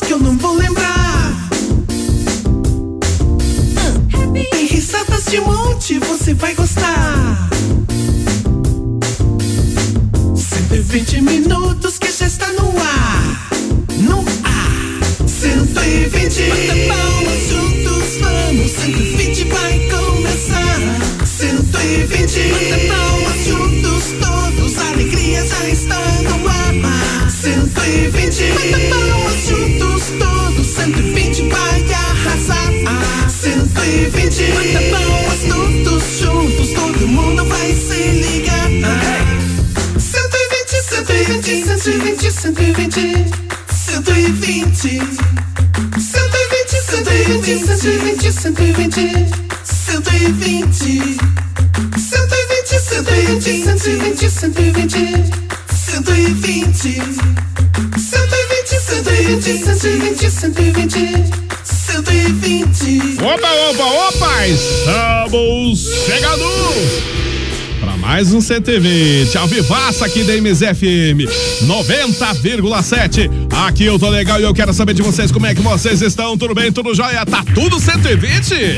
coisas que eu não vou lembrar. Tem risadas de monte, você vai gostar. 120 minutos que já está no ar. No ar. 120. Bata palmas juntos, vamos. 120 vai começar. 120. Bata palmas juntos, todos. A alegria já está no ar. 120. Bata palmas. 120 vai arrasar. 120. Bata palmas todos juntos, todo mundo vai se ligar. 120, 120, 120, 120. 120, 120, 120, 120, 120. 120, 120, 120, 120, 120. 120, 120, 120, 120, 120. Opa, opa, opa! Estamos chegando! Para mais um 120, ao vivaço aqui da MZFM 90,7. Aqui eu tô legal e eu quero saber de vocês como é que vocês estão. Tudo bem, tudo jóia? Tá tudo 120?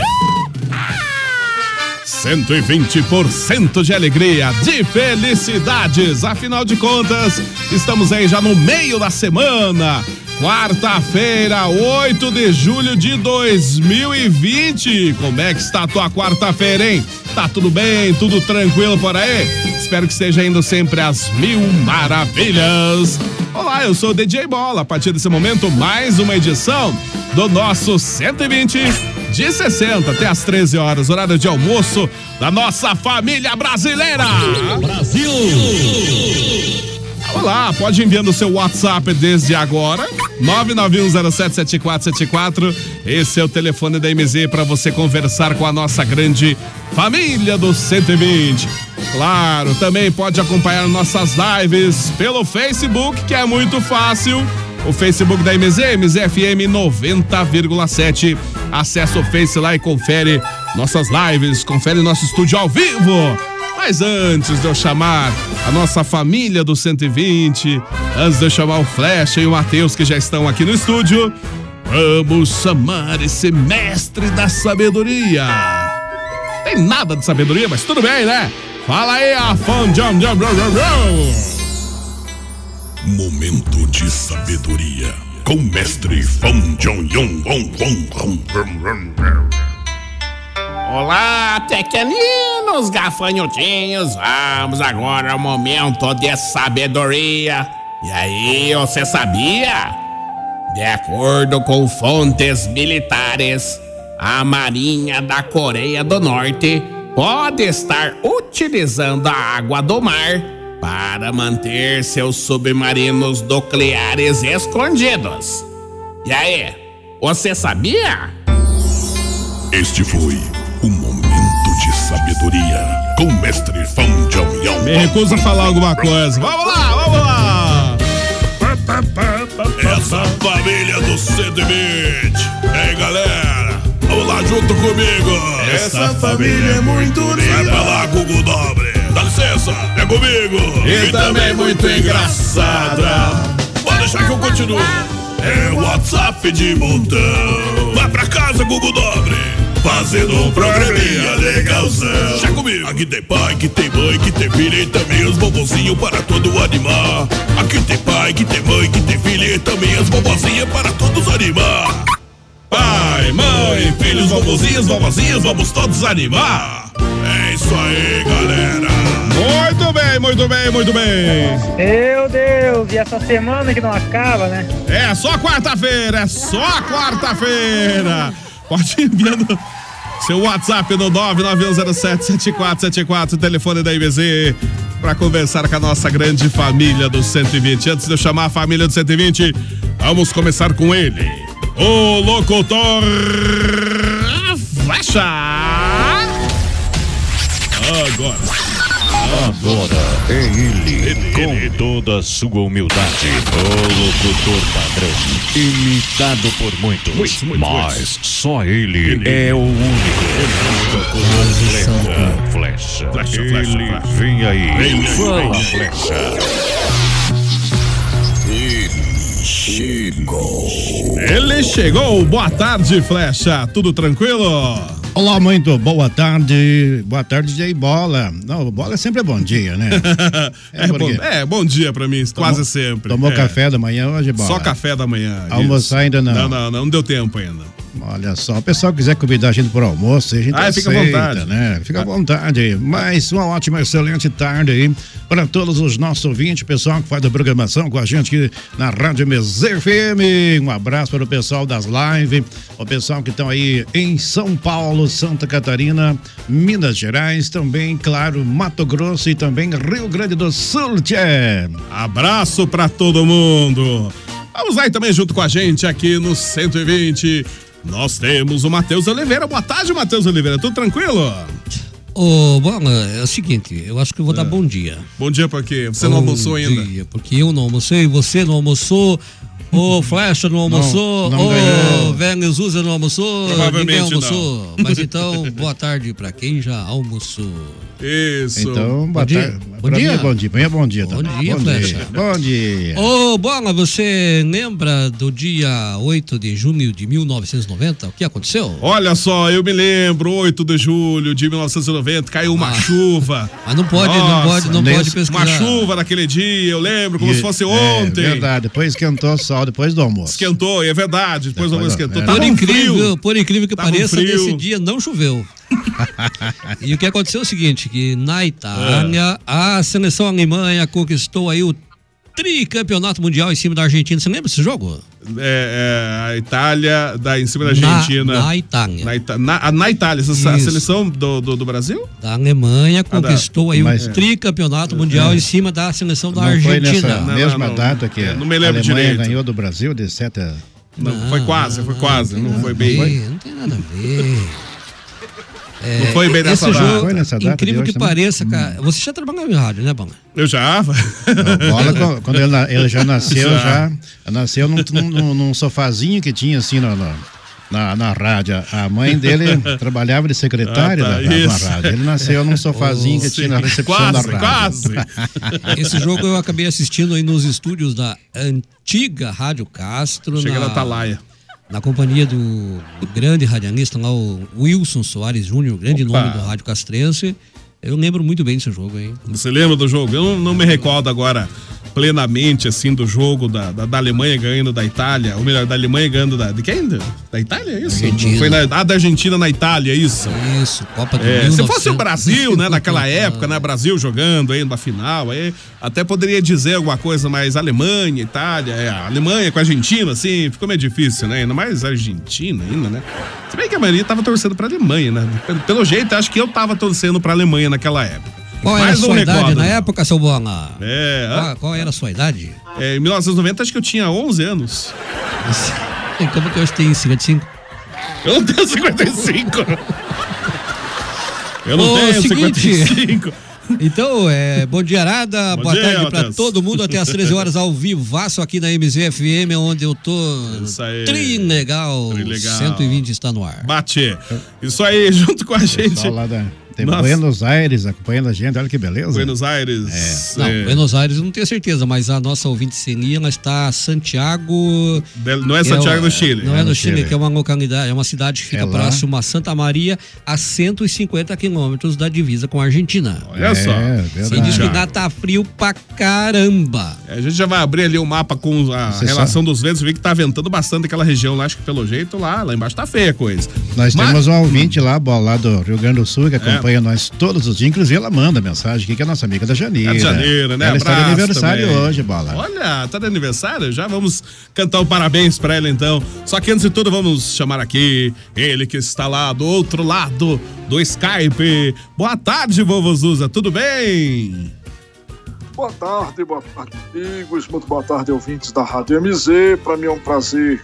120% de alegria, de felicidades. Afinal de contas, estamos aí já no meio da semana. Quarta-feira, 8 de julho de 2020. Como é que está a tua quarta-feira, hein? Tá tudo bem? Tudo tranquilo por aí? Espero que esteja indo sempre às mil maravilhas. Olá, eu sou o DJ Bola. A partir desse momento, mais uma edição do nosso 120 de 60 até às 13 horas, horário de almoço da nossa família brasileira. Brasil! Olá, pode enviando o seu WhatsApp desde agora. 991077474. Esse é o telefone da MZ para você conversar com a nossa grande família do 120. Claro, também pode acompanhar nossas lives pelo Facebook, que é muito fácil. O Facebook da MZ, MZFM 90,7. Acesse o Face lá e confere nossas lives, confere nosso estúdio ao vivo. Mas antes de eu chamar a nossa família do 120, antes de eu chamar o Flash e o Matheus que já estão aqui no estúdio, vamos chamar esse mestre da sabedoria. Tem nada de sabedoria, mas tudo bem, né? Fala aí, Afon Jam Jam Jam Jam Momento de sabedoria com mestre Fong Jong. Olá, pequeninos gafanhotinhos. Vamos agora ao momento de sabedoria. E aí, você sabia? De acordo com fontes militares, a Marinha da Coreia do Norte pode estar utilizando a água do mar para manter seus submarinos nucleares escondidos. E aí, você sabia? Este foi o momento de sabedoria com mestre Fong Jong Yong. Me recusa a falar alguma coisa. Vamos lá, vamos lá. Essa família do 120. Ei, galera, vamos lá junto comigo. Essa família é muito Vai linda. pra lá, Google Dobre. Licença, é comigo. E também muito engraçada. Pode deixar que eu continuo. É WhatsApp de montão. Vai pra casa, Google Dobre. fazendo um programinha legalzão. Já comigo. Aqui tem pai, que tem mãe, que tem filha e também os bobozinhos para todo animar. Aqui tem pai, que tem mãe, que tem filha e também as bobozinhas para todos animar. Pai, mãe, filhos, vovozinhos, vovozinhas, vamos todos animar. É isso aí, galera. Muito bem, muito bem, muito bem. Meu Deus, e essa semana que não acaba, né? É só quarta-feira, é só quarta-feira. Pode ir enviando seu WhatsApp no 991077474, telefone da IBZ, para conversar com a nossa grande família do 120. Antes de eu chamar a família do 120, vamos começar com ele, o locutor Flecha. Agora. Agora é ele, com toda a sua humildade, o locutor padrão, imitado por muitos, Muitos, muitos, mas muitos. só ele, é o único. Locutor Flecha. Flecha, ele flecha, flecha. vem aí, Vem, fala vem. Flecha. Ele chegou. Boa tarde, Flecha. Tudo tranquilo? Olá, muito boa tarde. Boa tarde, Jay Bola. Não, bola sempre é bom dia, né? É, por bom, quê? é, bom dia pra mim, quase sempre. Tomou É. café da manhã hoje, Bola? Só café da manhã. Almoçar isso. ainda não. Não, não, não, não deu tempo ainda. Olha só, o pessoal quiser convidar a gente para almoço, a gente Ah, fica à aceita, vontade. né? Fica à vontade. Mas uma ótima, excelente tarde aí para todos os nossos ouvintes, pessoal que faz a programação com a gente aqui na Rádio MZFM. Um abraço para o pessoal das lives, o pessoal que estão aí em São Paulo, Santa Catarina, Minas Gerais, também, claro, Mato Grosso e também Rio Grande do Sul. Tchê. Abraço pra todo mundo. Vamos aí também junto com a gente aqui no 120. Nós temos o Matheus Oliveira. Boa tarde, Matheus Oliveira. Tudo tranquilo? Ô, Bola, é o seguinte, eu acho que eu vou dar bom dia. Bom dia, porque você não Bom almoçou ainda. dia, porque eu não almocei, você não almoçou, o Flecha não almoçou, não o ganhou. Velho Zuza não almoçou, ninguém almoçou. Mas então, boa tarde pra quem já almoçou. Isso. Então, boa dia. tarde. Bom Pra mim dia. é bom dia. Mim é bom dia Bom também. dia, bom Flecha. dia. Bom dia. Ô, Bola, você lembra do dia 8 de junho de 1990? O que aconteceu? Olha só, eu me lembro, 8 de julho de 1990, caiu uma Ah. chuva. Mas não pode, não Nossa, pode, não nesse- pode pesquisar. Uma chuva naquele dia, eu lembro, como E- se fosse É, ontem. verdade, depois esquentou o sol, depois do almoço. Esquentou, é verdade. Depois o almoço Depois, esquentou. é. Por um incrível, frio. por incrível que Tava um pareça, frio. nesse dia não choveu. e o que aconteceu é o seguinte, que na Itália, a seleção alemã conquistou aí o tricampeonato mundial em cima da Argentina. Você lembra desse jogo? É, é, a Itália, da, em cima da Na- Argentina. na Itália. Na, Ita- na- na Itália, essa, a seleção do, do, do Brasil? Da Alemanha Ah, da- conquistou aí Mas- o tricampeonato mundial em cima da seleção da Não foi Argentina. nessa Não, mesma não, data que É, a não me lembro Alemanha direito. ganhou do Brasil de 7 a... Não, foi quase, foi quase. Não, foi bem. Não tem nada a ver. É, Não foi bem nessa esse data. jogo, nessa data incrível que também? pareça, cara. Você já trabalhava em rádio, né, Banga? Eu já. A bola, quando- ele, na- ele já nasceu, Já. já, nasceu num, num- num sofazinho que tinha assim no- no- na, na rádio. A mãe dele trabalhava de secretária Ah, tá, da, da- isso. na rádio. Ele nasceu num sofazinho que tinha na recepção quase, da rádio. quase. Esse jogo eu acabei assistindo aí nos estúdios da antiga Rádio Castro. Chega na, na Atalaia. Na companhia do grande radialista lá, o Wilson Soares Júnior, grande Opa. nome do Rádio Castrense. Eu lembro muito bem desse jogo, hein? Você lembra do jogo? Eu não, não me recordo agora plenamente, assim, do jogo da, da, da Alemanha ganhando da Itália, ou melhor, da Alemanha ganhando da. De quem? Da Itália, é isso? Argentina. Foi na, ah, da Argentina na Itália, é isso. Isso, Copa do É, se 1900. fosse o Brasil, né, naquela época, né, Brasil jogando aí na final, aí até poderia dizer alguma coisa, mas Alemanha, Itália, é, Alemanha com a Argentina, assim, ficou meio difícil, né, ainda mais Argentina ainda, né. Se bem que a maioria tava torcendo pra Alemanha, né, pelo, pelo jeito, acho que eu tava torcendo pra Alemanha naquela época. Qual era a sua idade na não. época, seu Bola? É? Qual, qual era a sua idade? É, em 1990 acho que eu tinha 11 anos. Como que hoje tem 55? Eu não tenho 55. Eu não Ô, tenho seguinte. 55. Então, é, bom dia, Arada. Bom Boa dia, tarde pra Matheus. todo mundo até às 13 horas ao vivaço aqui na MZFM, onde eu tô. Isso aí. Trilegal. Trilegal. 120 está no ar. Bate. Isso aí, junto com a gente. Pessoal lá da, Tem Nossa. Buenos Aires acompanhando a gente, olha que beleza. Buenos Aires. Não, é, Buenos Aires eu não tenho certeza, mas a nossa ouvinte Ceni, ela está em Santiago. Não é que Santiago do Chile. Não é, É no Chile, Chile. que é uma localidade, é uma cidade que fica É lá. próximo a Santa Maria, a 150 quilômetros da divisa com a Argentina. Olha só. É, E verdade. diz que lá tá frio pra caramba. A gente já vai abrir ali o mapa com a Você relação dos ventos, vê que tá ventando bastante aquela região lá, acho que pelo jeito lá, lá embaixo tá feia a coisa. Nós Mas- temos um ouvinte lá, bola, lá do Rio Grande do Sul, que acompanha nós todos os dias. Inclusive, ela manda mensagem aqui, que é a nossa amiga da Janeira. É de janeiro, né? Ela está de Abraço aniversário também. hoje, bola. Olha, tá de aniversário? Já vamos cantar um parabéns pra ela então. Só que antes de tudo, vamos chamar aqui ele que está lá do outro lado do Skype. Boa tarde, vovô Zuza, tudo bem? Boa tarde, boa tarde, amigos. Muito boa tarde, ouvintes da Rádio MZ. Para mim é um prazer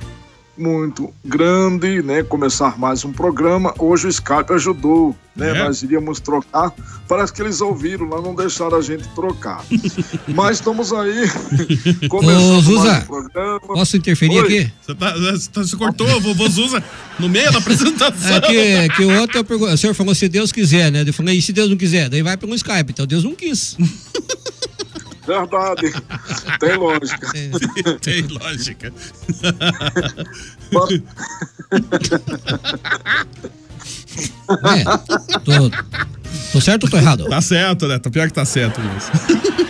muito grande, né, começar mais um programa. Hoje o Skype ajudou, né? É? Nós iríamos trocar. Parece que eles ouviram lá, não deixaram a gente trocar. Mas estamos aí começando Ô, Zuza, mais um programa. Posso interferir Oi. aqui? Você tá, você tá- você cortou, vovô Zuza, no meio da apresentação. É que, que o outro eu o senhor falou se Deus quiser, né? Eu falei, e se Deus não quiser? Daí vai pelo Skype, então Deus não quis. Verdade. Tem lógica. Tem lógica. É, tô, tô certo ou tô errado? Tá certo, né? Tá pior que tá certo mesmo.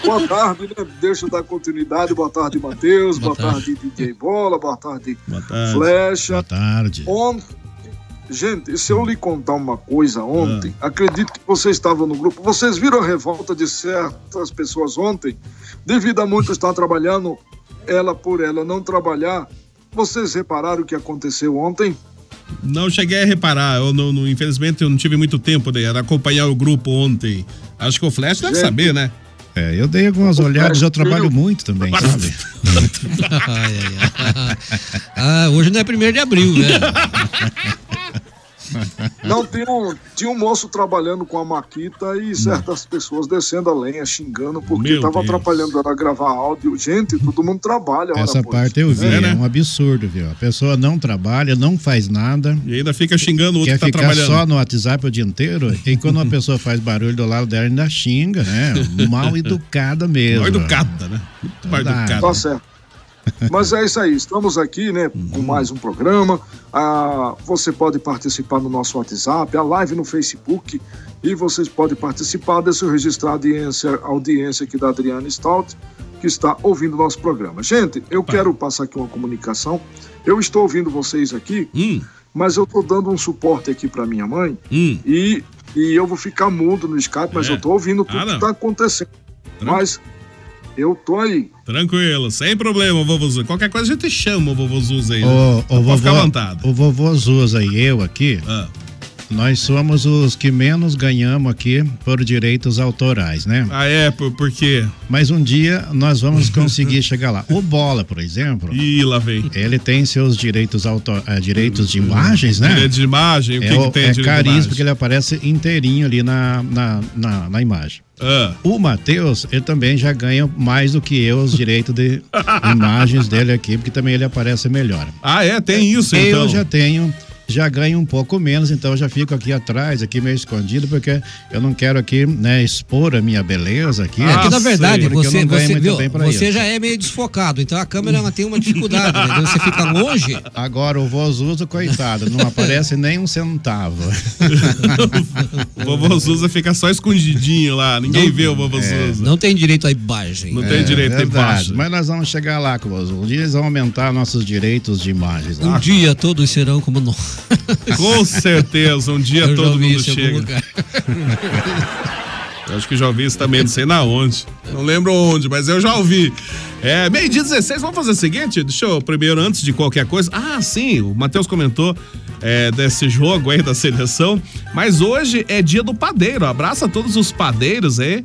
Boa tarde, né? Deixa eu dar continuidade. Boa tarde, Matheus. Boa, Boa tarde, DJ Bola. Boa tarde, Boa tarde. Flecha. Boa tarde. Ontem, gente, se eu lhe contar uma coisa ontem, acredito que vocês estavam no grupo. Vocês viram a revolta de certas pessoas ontem, devido a muito estar trabalhando, ela por ela não trabalhar. Vocês repararam o que aconteceu ontem? Não cheguei a reparar, eu não, não- infelizmente eu não tive muito tempo de acompanhar o grupo ontem. Acho que o Flash deve Gente. saber, né? É, eu dei algumas olhadas, eu trabalho muito também, sabe? Ai, ai, ai. Ah, hoje não é primeiro de abril, né? Não, tinha um, tinha um moço trabalhando com a Maquita e certas pessoas descendo a lenha, xingando, porque Meu estava Deus. atrapalhando ela a gravar áudio. Gente, todo mundo trabalha. Essa parte eu vi, É, é, né? um absurdo, viu? A pessoa não trabalha, não faz nada, E ainda fica xingando o outro quer que tá ficar trabalhando. só no WhatsApp o dia inteiro, e quando uma pessoa faz barulho do lado dela, ainda xinga, né? Mal educada mesmo. Mal educada, né? Muito mal educada. Tá certo. Mas é isso aí, estamos aqui, né, com mais um programa. Ah, você pode participar no nosso WhatsApp, a live no Facebook, e vocês podem participar. Eu registrar a audiência, a audiência aqui da Adriana Stout, que está ouvindo o nosso programa. Gente, eu quero passar aqui uma comunicação. Eu estou ouvindo vocês aqui, Hum, mas eu estou dando um suporte aqui para minha mãe, hum. e, e eu vou ficar mudo no Skype, mas É. eu estou ouvindo tudo Ah, que está acontecendo. Mas eu tô aí. Tranquilo, sem problema, vovô Zuza. Qualquer coisa a gente chama o vovô Zuza aí. né? O, o, Pode vovô, ficar à vontade. o vovô Zuza e eu aqui, Ah, nós somos os que menos ganhamos aqui por direitos autorais, né? Ah, é, por, por quê? Mas um dia nós vamos conseguir chegar lá. O Bola, por exemplo, Ih, lá vem. ele tem seus direitos, auto, eh, direitos de imagens, né? Direito de imagem, o que, é que o- tem é direito de caríssimo imagem? porque ele aparece inteirinho ali na, na, na, na imagem. Ah, O Matheus, ele também já ganha mais do que eu os direitos de imagens dele aqui, porque também ele aparece melhor. Ah, é, tem isso eu então. já tenho, já ganho um pouco menos, então eu já fico aqui atrás, aqui meio escondido, porque eu não quero aqui, né, expor a minha beleza aqui. É que na verdade porque eu você, não ganho você, muito viu, bem pra você isso. já é meio desfocado, então a câmera ela tem uma dificuldade, né? Você fica longe. Agora o Vozuso, coitado, não aparece nem um centavo. O vovô Zuza fica só escondidinho lá, ninguém vê o vovô Zuza. Não tem direito à imagem. Não tem direito É verdade, imagem. mas nós vamos chegar lá com o Vozuso. Um dia eles vão aumentar nossos direitos de imagens. Um lá. dia todos serão como nós. Com certeza, um dia Eu todo mundo chega. Eu acho que já ouvi isso também, não sei na onde. Não lembro onde, mas eu já ouvi. É, meio dia 16, vamos fazer o seguinte, deixa eu primeiro, antes de qualquer coisa. Ah, sim, o Matheus comentou é, desse jogo aí da seleção. Mas hoje é dia do padeiro. Abraço a todos os padeiros aí, é,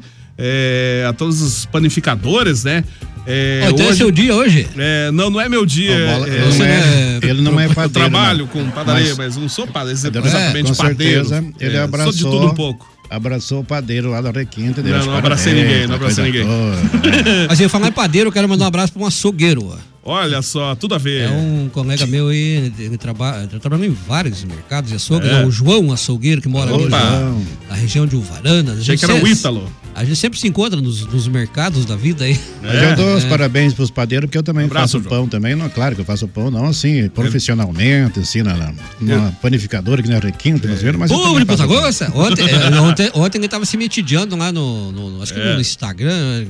a todos os panificadores, né? É, Ó, então é seu dia hoje? é, não, não é meu dia. Bola- é- ele, não é, ele não é eu padeiro. trabalho não. com padaria, Mas- mas, não sou padeiro, É, exatamente com padeiro. certeza, ele É, abraçou. Sou de tudo um pouco. Abraçou o padeiro lá da Requinta. Não, não abracei ninguém, não abracei ninguém. toda. Mas eu falar em padeiro, eu quero mandar um abraço para um açougueiro. Olha só, tudo a ver. É um colega meu aí, ele trabalha, trabalhando em vários mercados de açougue, É. né? o João Açougueiro, que mora ali Opa. na, na região de Uvaranas. A Achei que era o Ítalo. A gente sempre se encontra nos, nos mercados da vida aí. Mas eu dou os É. parabéns pros padeiros, porque eu também Abraço, faço pão também. Não, claro que eu faço pão, não assim, profissionalmente, assim, na, na, numa panificadora que na Requinta, mas eu Pô, também de Ponta. Grossa? Ontem, é, ontem, ontem ele tava se metidiando lá no, no- acho que É. no Instagram,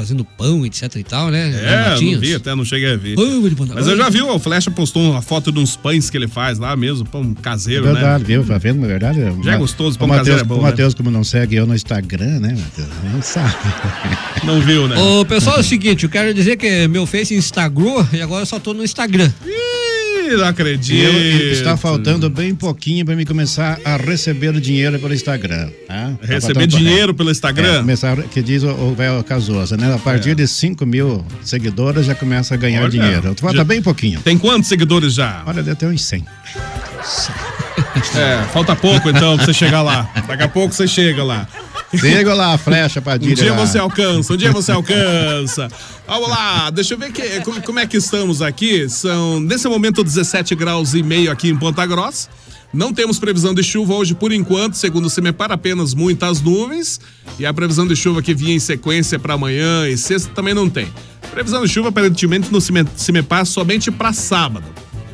fazendo pão, etc e tal, né? É, não vi, até não cheguei a ver. Pão de Mas eu já vi, o Flecha postou uma foto de uns pães que ele faz lá mesmo, pão caseiro, É verdade, né? viu? Tá vendo? Na verdade. Já é o- gostoso, pão Matheus, caseiro é bom, O né? Matheus, como não segue eu no Instagram, né, Matheus? Não sabe. Não viu, né? Ô, pessoal, é o seguinte, eu quero dizer que meu Face instagrou e agora eu só tô no Instagram. Ih, não acredito. Eu- está faltando bem pouquinho para me começar a receber dinheiro pelo Instagram. Tá? Tá Receber dinheiro pelo Instagram? É, começar, que diz o, o velho Casosa, né? A partir de 5 mil seguidores já começa a ganhar Olha, dinheiro. Falta já- bem pouquinho. Tem quantos seguidores já? Olha, deve ter uns 100. É, falta pouco então pra você chegar lá. Daqui a pouco você chega lá. Chega lá, flecha, Um Padilha. dia lá. você alcança, um dia você alcança. Vamos lá, deixa eu ver que, como, como é que estamos aqui. São, nesse momento, 17 graus e meio aqui em Ponta Grossa. Não temos previsão de chuva hoje por enquanto, segundo o CIMEPAR, apenas muitas nuvens. E a previsão de chuva que vinha em sequência para amanhã e sexta também não tem. Previsão de chuva, aparentemente, no CIMEPAR somente para sábado.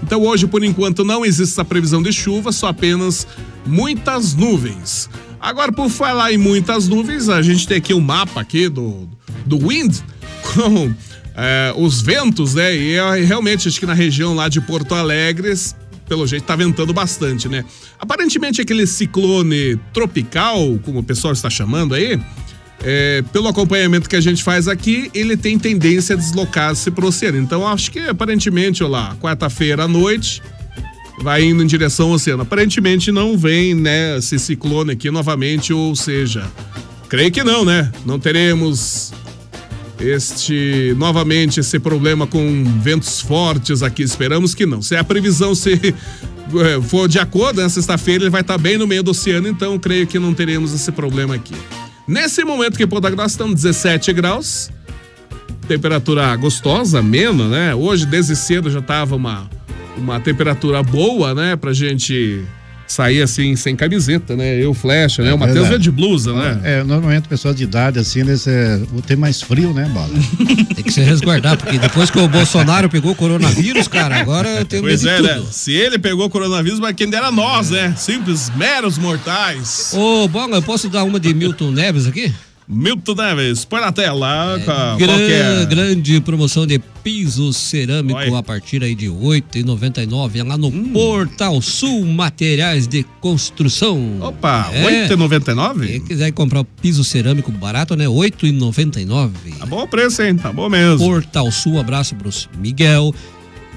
Então hoje, por enquanto, não existe essa previsão de chuva, só apenas muitas nuvens. Agora, por falar em muitas nuvens, a gente tem aqui um mapa aqui do, do Wind com é, os ventos, né? E é, realmente, acho que na região lá de Porto Alegre, pelo jeito, tá ventando bastante, né? Aparentemente, aquele ciclone tropical, como o pessoal está chamando aí, é, pelo acompanhamento que a gente faz aqui, ele tem tendência a deslocar-se para o oceano. Então, acho que aparentemente, ó lá, quarta-feira à noite, vai indo em direção ao oceano. Aparentemente não vem, né, esse ciclone aqui novamente, ou seja, creio que não, né? Não teremos este novamente esse problema com ventos fortes aqui. Esperamos que não. Se a previsão se eh, for de acordo, na sexta-feira ele vai estar bem no meio do oceano, então creio que não teremos esse problema aqui. Nesse momento que em Ponta Grossa estão 17 graus, temperatura gostosa, amena, né? Hoje, desde cedo, já tava uma, uma temperatura boa, né? Pra gente sair assim, sem camiseta, né? Eu, flecha, né? O Matheus é de blusa, né? É, normalmente pessoas de idade assim, eles é, ter mais frio, né, Bola? Tem que se resguardar, porque depois que o Bolsonaro pegou o coronavírus, cara, agora eu tenho Pois medo é, de né? Se ele pegou coronavírus, mas quem dera nós, né? Simples, meros mortais. Ô, Bola, eu posso dar uma de Milton Neves aqui? Milton Neves, põe na tela. qual- Gran- qual que é? Grande promoção de piso cerâmico a partir aí de R$ 8,99 lá no Hum. Portal Sul Materiais de Construção. Opa, É. 8,99? Quem quiser comprar o piso cerâmico barato, né? R$ 8,99. Tá bom o preço, hein? Tá bom mesmo. Portal Sul, abraço pros Miguel,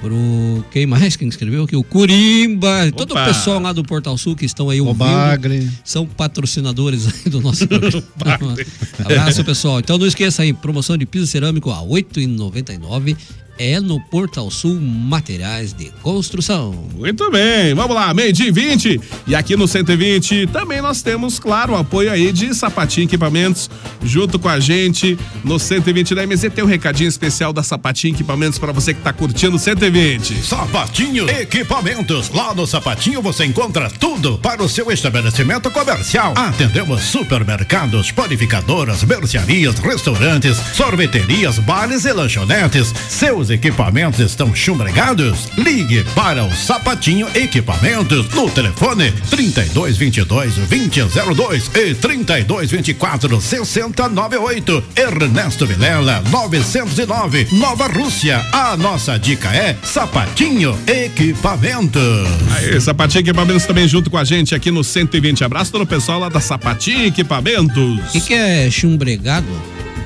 pro quem mais que escreveu aqui? O Curimba, todo o Opa. pessoal lá do Portal Sul que estão aí ouvindo. Bagre. São patrocinadores do nosso programa. abraço, pessoal. Então não esqueça aí, promoção de piso cerâmico a R$ 8,99 é no Portal Sul Materiais de Construção. Muito bem, vamos lá, meio-dia e 20. E aqui no 120 também nós temos, claro, o apoio aí de Sapatinho Equipamentos, junto com a gente no 120 da MZ. Tem um recadinho especial da Sapatinho Equipamentos para você que tá curtindo o 120. Sapatinho Equipamentos. Lá no Sapatinho você encontra tudo para o seu estabelecimento comercial. Atendemos supermercados, panificadoras, mercearias, restaurantes, sorveterias, bares e lanchonetes. Seus equipamentos estão chumbregados? Ligue para o Sapatinho Equipamentos no telefone 3222 2002 e 3224 6098. Ernesto Vilela 909 Nova Rússia. A nossa dica é Sapatinho Equipamentos. Aí, Sapatinho Equipamentos também junto com a gente aqui no 120. Abraço todo o pessoal lá da Sapatinho Equipamentos. O que, que é chumbregado?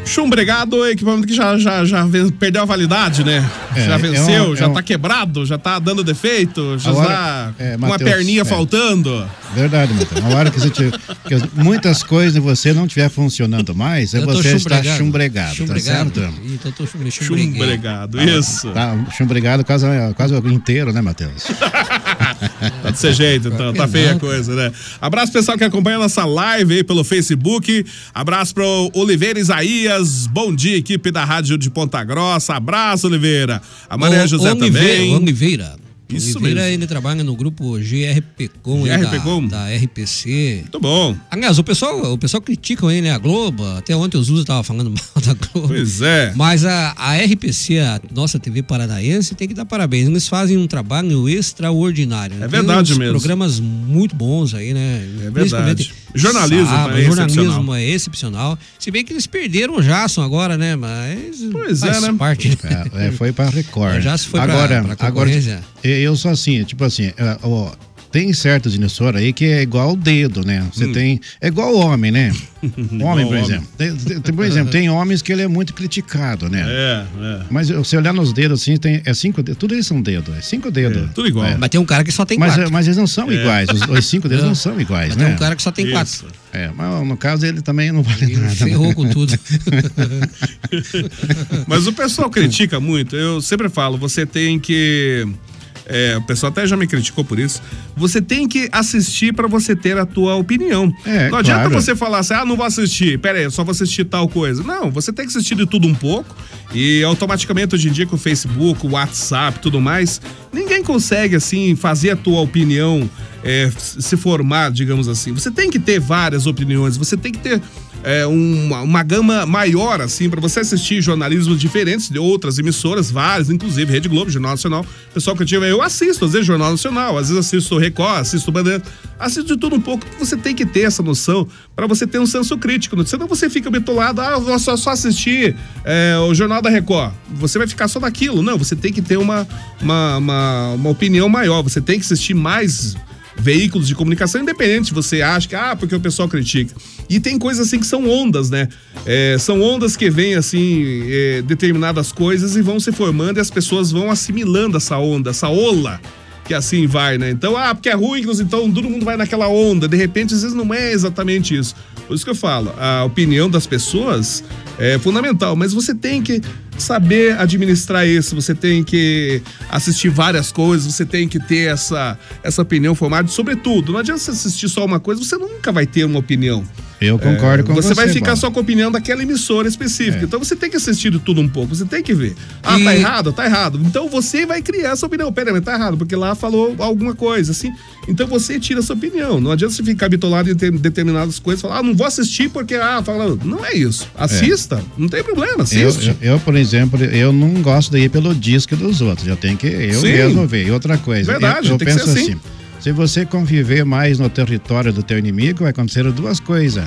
Chumbregado é equipamento que já, já, já perdeu a validade, né? É, já é venceu, um- já é um- tá quebrado, já tá dando defeito, já Agora, tá é, com uma perninha é. faltando. Verdade, Matheus. Na hora que, você tiver, que muitas coisas em você não estiver funcionando mais, é você está chumbregado. chumbregado, Chumbregado. tá certo? Então eu tô. Chumbregado, Tá- isso. Tá chumbregado quase, quase inteiro, né, Matheus? Tá desse jeito, então. Tá feia a coisa, né? Abraço pessoal que acompanha a nossa live aí pelo Facebook. Abraço pro Oliveira Isaías. Bom dia, equipe da Rádio de Ponta Grossa. Abraço, Oliveira. A Maria José Oliveira, também. Oliveira. Isso Oliveira, mesmo. ele trabalha no grupo GRPcom, GRPcom? da, da RPC. Muito bom. Aliás, o pessoal, o pessoal critica ele, né? A Globo. Até ontem o Zuza tava falando mal da Globo. Pois é. Mas a, a RPC, a nossa TV paranaense, tem que dar parabéns. Eles fazem um trabalho extraordinário. né? É verdade Tem uns mesmo. programas muito bons aí, né? É verdade. Jornalismo sábado, é jornalismo excepcional. é excepcional. Se bem que eles perderam o Jason agora, né? Mas Pois faz é, né? parte. É, é, foi pra Record. Já se foi pra- agora, pra agora, concorrência. Eu sou assim, tipo assim, é, ó, tem certas emissoras aí que é igual o dedo, né? Você Hum. tem. É igual o homem, né? homem, por exemplo. Tem, tem- tem- por exemplo, tem homens que ele é muito criticado, né? É, é. Mas você olhar nos dedos assim, tem, é cinco dedos. Tudo isso são dedos, é cinco dedos. tudo igual. É. Mas tem um cara que só tem Mas, quatro. mas eles não são É. iguais. Os, os cinco dedos não são iguais, Mas né? tem um cara que só tem Isso. quatro. É, mas no caso ele também não vale Ele nada. ferrou né? com tudo. Mas o pessoal critica muito. Eu sempre falo, você tem que. É, o pessoal até já me criticou por isso. Você tem que assistir pra você ter a tua opinião. É, não adianta claro. você falar assim, ah, não vou assistir. Pera aí, só vou assistir tal coisa. Não, você tem que assistir de tudo um pouco. E automaticamente, hoje em dia, com o Facebook, o WhatsApp tudo mais, ninguém consegue, assim, fazer a tua opinião é, se formar, digamos assim. Você tem que ter várias opiniões, você tem que ter é, uma, uma gama maior, assim, para você assistir jornalismos diferentes de outras emissoras, várias, inclusive Rede Globo, Jornal Nacional. Pessoal que eu tive, eu assisto, às vezes, Jornal Nacional, às vezes assisto Record, assisto Bandeira, assisto de tudo um pouco. Você tem que ter essa noção para você ter um senso crítico, né? senão você fica bitolado, ah, eu vou só, só assistir é, o Jornal da Record. Você vai ficar só daquilo. Não, você tem que ter uma, uma, uma, uma opinião maior, você tem que assistir mais veículos de comunicação, independente, você acha que, ah, porque o pessoal critica. E tem coisas assim que são ondas, né? É, são ondas que vêm, assim, é, determinadas coisas e vão se formando e as pessoas vão assimilando essa onda, essa ola que assim vai, né? Então, ah, porque é ruim, então todo mundo vai naquela onda. De repente, às vezes não é exatamente isso. Por isso que eu falo, a opinião das pessoas é fundamental, mas você tem que saber administrar isso, você tem que assistir várias coisas, você tem que ter essa, essa opinião formada, sobretudo, não adianta você assistir só uma coisa, você nunca vai ter uma opinião. Eu concordo É, com você. você vai ficar só com a opinião daquela emissora específica. É. Então você tem que assistir de tudo um pouco, você tem que ver. Ah, E- tá errado, tá errado. Então você vai criar essa opinião. Pera, mas tá errado, porque lá falou alguma coisa, assim. Então você tira essa opinião. Não adianta você ficar bitolado em ter- determinadas coisas, falar, ah, não vou assistir porque, ah, fala. Não é isso. Assista, não tem problema, Eu, assiste. eu, eu, por exemplo, eu não gosto de ir pelo disco dos outros. Eu tenho que eu Sim. mesmo ver. E outra coisa, Verdade, eu, eu tem que penso ser assim. assim. Se você conviver mais no território do teu inimigo, vai acontecer duas coisas.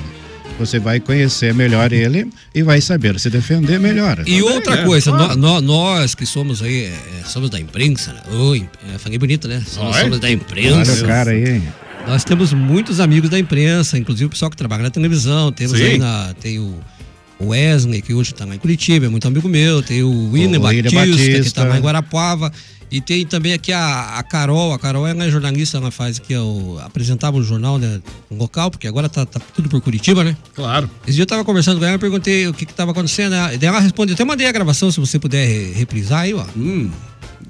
Você vai conhecer melhor ele e vai saber se defender melhor. E outra coisa, claro. nó- nó- nós que somos aí, é, somos da imprensa, né? Oi, é, falei bonito, né? Somos, Oi? somos da Olha imprensa. o cara aí, hein? Nós temos muitos amigos da imprensa, inclusive o pessoal que trabalha na televisão. Temos Sim. aí na. Tem o o Wesley, que hoje está lá em Curitiba, é muito amigo meu. Tem o William William Batista, que Batista. está lá em Guarapuava. E tem também aqui a, a Carol. A Carol ela é jornalista, ela faz aqui, o, apresentava o jornal né, no local, porque agora tá, tá tudo por Curitiba, né? Claro. Esse dia eu tava conversando com ela, eu perguntei o que que tava acontecendo. né? Daí ela respondeu, até mandei a gravação, se você puder re- reprisar aí, ó. Hum.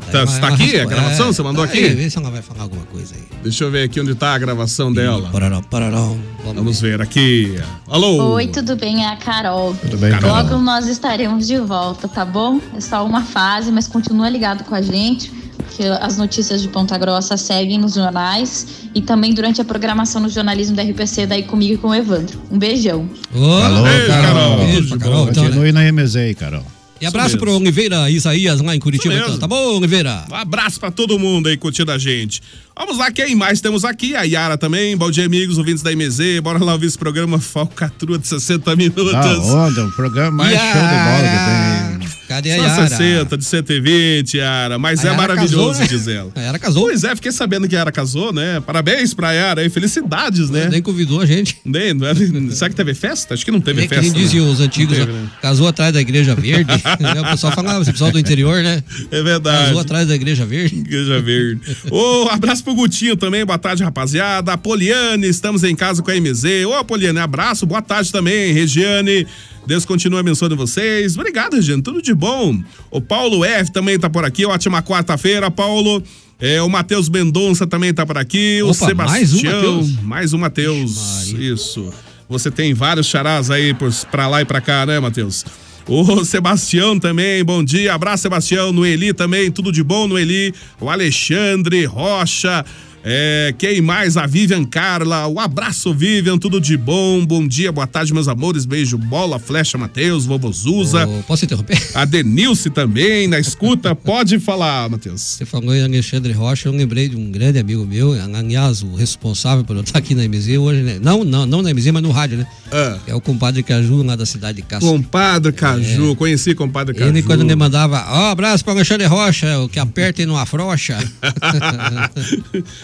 Daí Tá, ela- tá aqui a gravação? é, Você mandou tá aqui? Aí, vê se ela vai falar alguma coisa aí. Deixa eu ver aqui onde tá a gravação dela. Pararão, pararão. Vamos, Vamos ver aqui. Alô? Oi, tudo bem? É a Carol. Tudo bem, Carol? Logo nós estaremos de volta, tá bom? É só uma fase, mas continua ligado com a gente, porque as notícias de Ponta Grossa seguem nos jornais e também durante a programação no jornalismo da RPC, daí comigo e com o Evandro. Um beijão. Ô, Alô, Beijo, Carol. Carol. Beijo Carol, bom. então, né? Continue na MZ aí, Carol. E abraço pro Oliveira Isaías lá em Curitiba, então. Tá bom, Oliveira? Um abraço pra todo mundo aí curtindo a gente. Vamos lá, quem mais temos aqui? A Yara também. Bom dia, amigos, ouvintes da MZ. Bora lá ouvir esse programa Falcatrua de 60 minutos. Da onda, o programa mais show de bola que tem. Cadê a Só Yara? 60 de 120, Yara. Mas A é Yara maravilhoso, casou, né? diz ela. A Yara casou. Pois é, fiquei sabendo que a Yara casou, né? Parabéns pra Yara aí. Felicidades, né? Nem convidou a gente. Nem, não é- será que teve festa? Acho que não teve É que festa. nem né? diziam os antigos, teve, né? casou atrás da Igreja Verde. né? O pessoal falava, esse pessoal do interior, né? É verdade. Casou atrás da Igreja Verde. Igreja Verde. Ô, abraço pro Gutinho também, boa tarde, rapaziada. A Poliane, estamos em casa com a MZ. Ô, Poliane, abraço, boa tarde também, Regiane. Deus continue abençoando vocês. Obrigado, Regiane, tudo de bom. O Paulo F também tá por aqui, ótima quarta-feira, Paulo. É, o Matheus Mendonça também tá por aqui. o Opa, Sebastião. mais um Matheus? Um. Isso. Você tem vários charás aí por, pra lá e pra cá, né, Matheus? O Sebastião também, bom dia. Abraço, Sebastião. Noeli também, tudo de bom, Noeli. O Alexandre Rocha. É, quem mais? A Vivian Carla. Um abraço, Vivian. Tudo de bom. Bom dia, boa tarde, meus amores. Beijo, bola, flecha, Matheus, vovô Zuza. Ô, posso interromper? A Denilce também, na escuta. Pode falar, Matheus. Você falou em Alexandre Rocha, eu lembrei de um grande amigo meu, aliás, o responsável por eu estar aqui na MZ hoje, né? Não, não, não na MZ, mas no rádio, né? Ah. É o compadre Caju, lá da cidade de Castro. Compadre Caju, conheci compadre Caju. É. Ele, quando me mandava, ó, abraço para Alexandre Rocha, o que aperta e não afrouxa.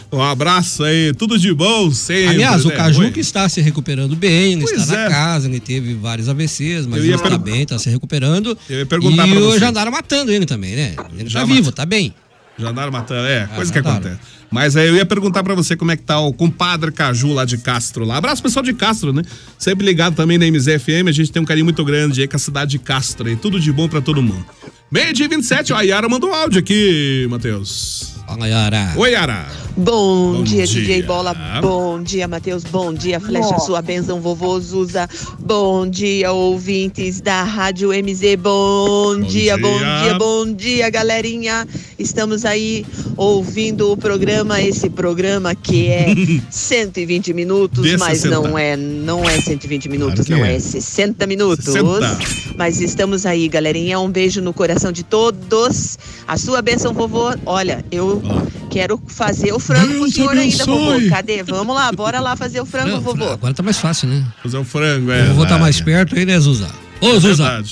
Um abraço aí, tudo de bom sempre. Aliás, o né? Caju Oi. que está se recuperando bem, ele Pois está é. na casa, ele teve vários AVCs, mas ele está per- bem, está se recuperando. Eu ia perguntar e o você. Jandaram matando ele também, né? Ele tá mat- vivo, tá bem. Já andaram matando, é, coisa que acontece. Mas aí eu ia perguntar pra você como é que tá o compadre Caju lá de Castro lá. Abraço pessoal de Castro, né? Sempre ligado também na MZFM, a gente tem um carinho muito grande aí com a cidade de Castro aí. Tudo de bom pra todo mundo. Meio dia 27, ó, a Yara mandou um áudio aqui, Matheus. Fala, Yara. Oi, Yara. Bom, Bom dia, dia. DJ Bola. Bom dia, Matheus. Bom dia, Flecha, sua bênção, vovô Zuza. Bom dia, ouvintes da Rádio MZ. Bom, dia, bom dia. dia, bom dia, galerinha. Estamos aí ouvindo o programa, esse programa que é 120 minutos, De mas 60. não é, não é 120 minutos, Claro não é. é 60 minutos. 60. Mas estamos aí, galerinha. Um beijo no coração de todos. A sua bênção, vovô. Olha, eu quero fazer o frango pro senhor ainda, vovô. Cadê? Vamos lá, bora lá fazer o frango, Não, vovô. Agora tá mais fácil, né? Fazer o frango, é. Eu vou estar mais perto aí, né, Zuza? Ô, Zuza.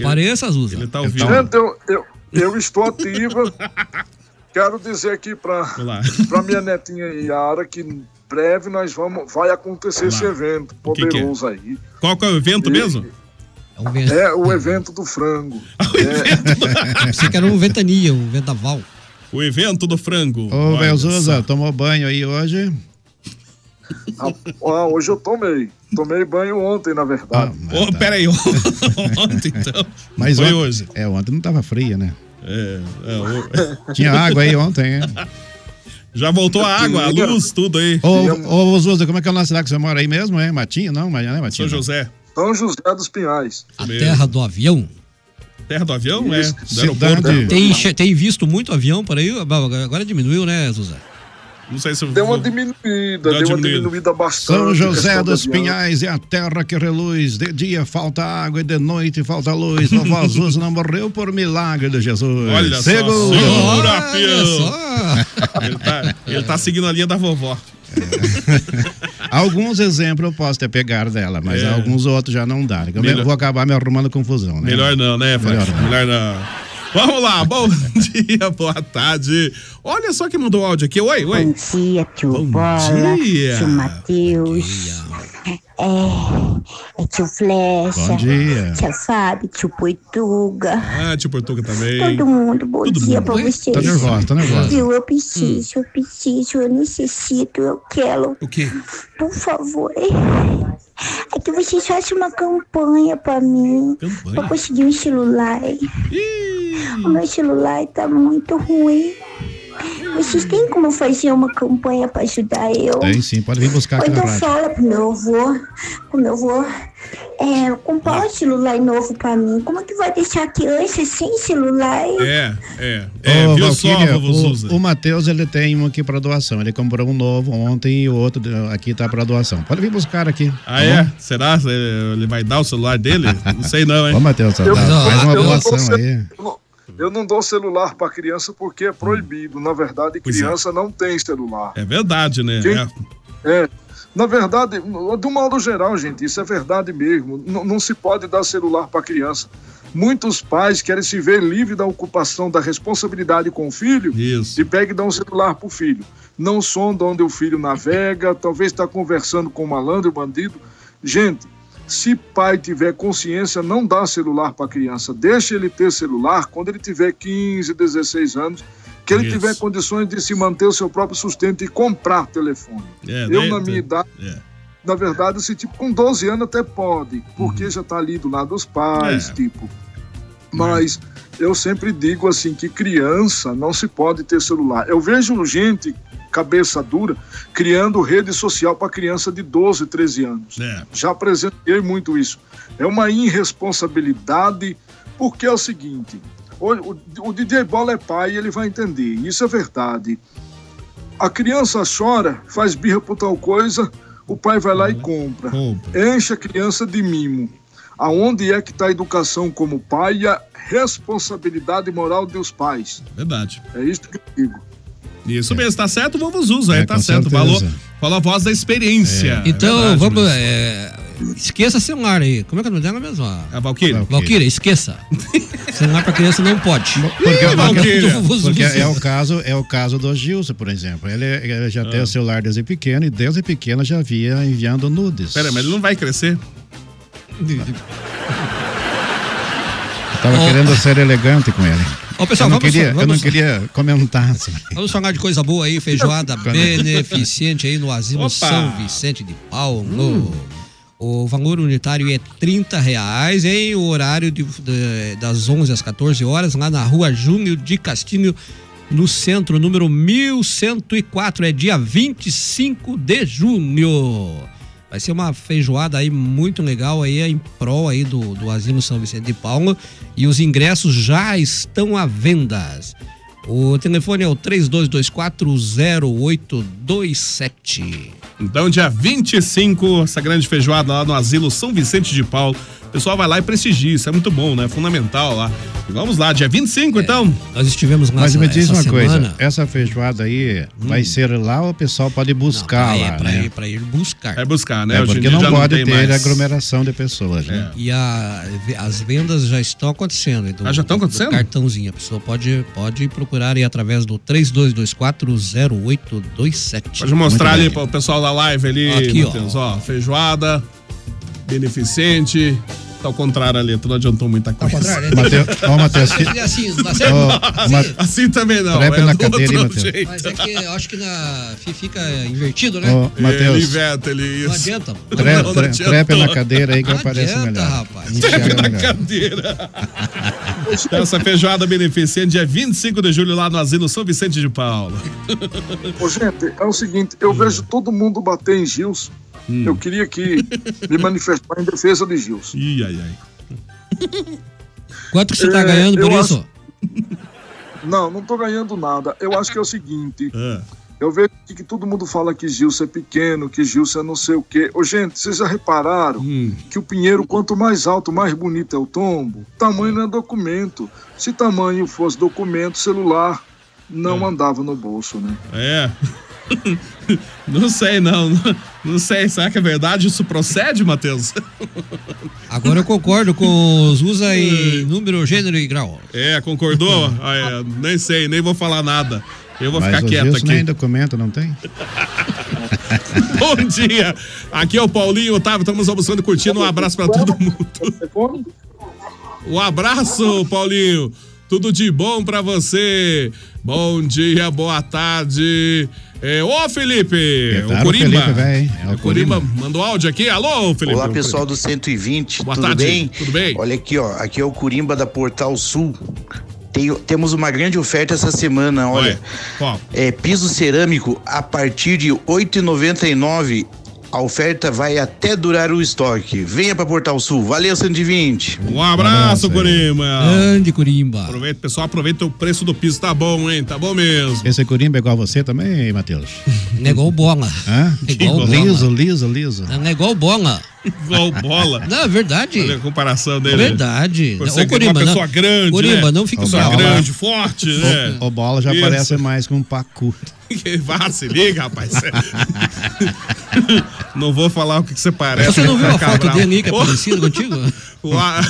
Apareça, Zuza. Ele tá Gente, eu, eu, eu estou ativa. Quero dizer aqui para para minha netinha Yara que em breve nós vamos, vai acontecer esse evento que que é? poderoso aí. Qual que é o evento E- mesmo? É o evento do frango. Você que era um ventania, um vendaval. O evento do frango. Ô, só. tomou banho aí hoje? Ah, ah, hoje eu tomei. Tomei banho ontem, na verdade. Ô, peraí, ontem então. Mas Foi ontem- hoje. É, ontem não tava fria, né? É, é, o- Tinha água aí ontem, hein? Já voltou a água, a luz, tudo aí. Ô, ô Zuza, como é que é o nosso cidade que você mora aí mesmo, é? Matinho? Não, mas não é Matinho. São. José. São José dos Pinhais. A terra do avião. Terra do avião, é? Isso. Do aeroporto. Tem, tem visto muito avião por aí? Agora diminuiu, né, Zuza? Não sei se Deu uma diminuída, deu uma diminuída. bastante. São José dos. Pinhais é a terra que reluz. De dia falta água e de noite falta luz. Vovó Zuza não morreu por milagre de Jesus. Olha só, Segundo. segura, peão. Ele tá, ele tá seguindo a linha da vovó. Alguns exemplos eu posso ter pegado dela, mas É. alguns outros já não dá. Eu Melhor- vou acabar me arrumando confusão, né? Melhor não, né, Melhor Flecha? não. Melhor não. Vamos lá, bom dia, boa tarde. Olha só quem mandou áudio aqui. Oi, oi. Bom dia, tio Bom Bola, dia. tio Matheus, é, é tio Flecha, Bom dia. tia Fábio, tio Poituga, Ah, tio Portuga também. todo mundo, bom Todo dia mundo. pra vocês. Tá nervosa, tá nervosa. Viu, eu preciso, eu preciso, eu necessito, eu quero. O quê? Por favor, é que vocês façam uma campanha pra mim, pra conseguir um celular. O meu celular tá muito ruim. Vocês têm como fazer uma campanha pra ajudar eu? Tem sim, pode vir buscar Ou aqui na então rádio. fala pro meu avô, pro meu avô, é, comprar um celular novo pra mim. Como que vai deixar a criança sem celular? É, é. É, Ô, viu só, Valquíria, Zuza? o, o Matheus, ele tem um aqui pra doação. Ele comprou um novo ontem e o outro aqui tá pra doação. Pode vir buscar aqui. Ah, é? Será? Ele vai dar o celular dele? Não sei não, hein? Ô, Matheus, Eu- faz uma doação aí. Eu não- Eu não dou celular pra criança porque é proibido. Na verdade, é. criança não tem celular. É verdade, né? Quem- É. É. Na verdade, do modo geral, gente, isso é verdade mesmo. N- não se pode dar celular para criança. Muitos pais querem se ver livre da ocupação da responsabilidade com o filho Isso. e pega e dá um celular para o filho. Não sonda onde o filho navega, talvez está conversando com o malandro bandido. Gente, se pai tiver consciência, não dá celular para criança. Deixa ele ter celular quando ele tiver 15, 16 anos, que ele Isso. tiver condições de se manter o seu próprio sustento e comprar telefone. É, Eu, né? na minha idade, É. na verdade, esse tipo, com 12 anos até pode, porque já tá ali do lado dos pais, É. tipo. Mas eu sempre digo assim que criança não se pode ter celular. Eu vejo gente cabeça dura criando rede social para criança de 12, 13 anos. É. Já apresentei muito isso. É uma irresponsabilidade, porque é o seguinte: o, o- o DJ Bola é pai ele vai entender. Isso é verdade. A criança chora, faz birra por tal coisa, o pai vai lá e compra. Enche a criança de mimo. Aonde é que está a educação como pai e a responsabilidade moral dos pais? Verdade. É isso que eu digo. Isso mesmo, tá certo, vamos usar, É, tá com certo. certeza. Falou, falou a voz da experiência. Então, É verdade, vamos. É, esqueça celular aí. Como é que é o nome dela mesmo? A Valkyria. Valkyria, esqueça. celular pra criança não pode. Porque, porque, Vovô porque é o caso é o caso do Gilson, por exemplo. Ele, ele já Ah. tem o celular desde pequeno e desde pequeno já via enviando nudes. Pera, mas ele não vai crescer. Tava Ó. querendo ser elegante com ele. Ó, pessoal, eu não vamos- queria, eu não vamos- queria comentar. assim. Vamos falar de coisa boa aí, feijoada beneficente aí no Asilo Opa! São Vicente de Paulo. O valor unitário é 30 reais, em o horário de- de- das 11 às 14 horas, lá na rua Júnior de Castilho, no centro, número 1104, é dia 25 de junho. Vai ser uma feijoada aí muito legal aí em prol aí do, do Asilo São Vicente de Paulo e os ingressos já estão à venda. O telefone é o 32240827. Então, dia 25, essa grande feijoada lá no Asilo São Vicente de Paulo. O pessoal vai lá e prestigia, isso é muito bom, né? Fundamental lá. E vamos lá, dia 25, então. Nós estivemos lá Mas me diz essa uma coisa, semana. essa feijoada aí vai ser lá ou o pessoal pode buscar é lá, pra né? ir, pra ir buscar. É buscar, né? É porque não pode tem ter mais. aglomeração de pessoas, né? E a- as vendas já estão acontecendo. então, Ah, já estão do- do acontecendo? Cartãozinho. A pessoa pode, pode procurar aí através do 32240827. Pode mostrar ali para o pessoal da live ali, Aqui, ó. Ó. Feijoada, beneficente. Tá ao contrário ali, tu não adiantou muita coisa. contrário, né? Mateus, ó, Matheus, que- assim, dá certo? Assim? Assim também não. Trepe é na cadeira Matheus. Mas é que eu acho que na, fi- fica invertido, né? Ó, Matheus. Ele inventa, ele isso. Não adianta. Tre- Não, não trepe na cadeira aí que Não aparece adianta, melhor. rapaz. Trepe na melhor. cadeira. Então, essa feijoada beneficente, dia 25 de julho, lá no Asilo São Vicente de Paulo. Ô, gente, é o seguinte, eu vejo todo mundo bater em Gilson. Eu queria que me manifestar em defesa de Gilson. Ih, ai, ai. Quanto que você tá É, ganhando por eu isso? Não, não tô ganhando nada. Eu acho que é o seguinte. Ah. Eu vejo que todo mundo fala que Gilson é pequeno, que Gilson é não sei o quê. Ô, gente, vocês já repararam Hum. que o pinheiro, quanto mais alto, mais bonito é o tombo? Tamanho não é documento. Se tamanho fosse documento, celular não andava no bolso, né? É. Não sei, não. Não sei. Será que é verdade? Isso procede, Matheus? Agora eu concordo com os usa em número, gênero e grau. É, concordou? Ah, é, nem sei, nem vou falar nada. Eu vou Mas ficar quieto aqui. nem documento não tem? Bom dia! Aqui é o Paulinho, Otávio, estamos almoçando e curtindo. Um abraço pra todo mundo. Um abraço, Paulinho. Tudo de bom pra você. Bom dia, boa tarde. É, ô, Felipe! Claro, o Corimba. Felipe? É o o Corimba Corimba. mandou áudio aqui. Alô, Felipe. Olá pessoal do 120, Boa tudo tarde, bem? tudo bem? Olha aqui, ó, aqui é o Curimba da Portal Sul. Tem- temos uma grande oferta essa semana, olha. Qual? É piso cerâmico a partir de R$ 8,99. A oferta vai até durar o estoque. Venha para Portal Sul. Valeu, 120. Um abraço, Corimba. Grande Corimba. Aproveita, pessoal, aproveita o preço do piso, tá bom, hein? Tá bom mesmo. Esse Corimba é igual a você também, Matheus? Não é igual bola. Hã? É igual bola. liso, liso, liso. Não é igual bola. Igual bola. Não, é verdade. Olha a comparação É dele. verdade. Você Ô, que é uma não- pessoa grande, Corimba, né? não fique Pessoa bravo. grande, forte, né? O, o bola já Isso. parece mais que um pacu. Vá, se liga, rapaz. não vou falar o que que você parece. Você não viu a foto dele aí que é parecido contigo? O, a,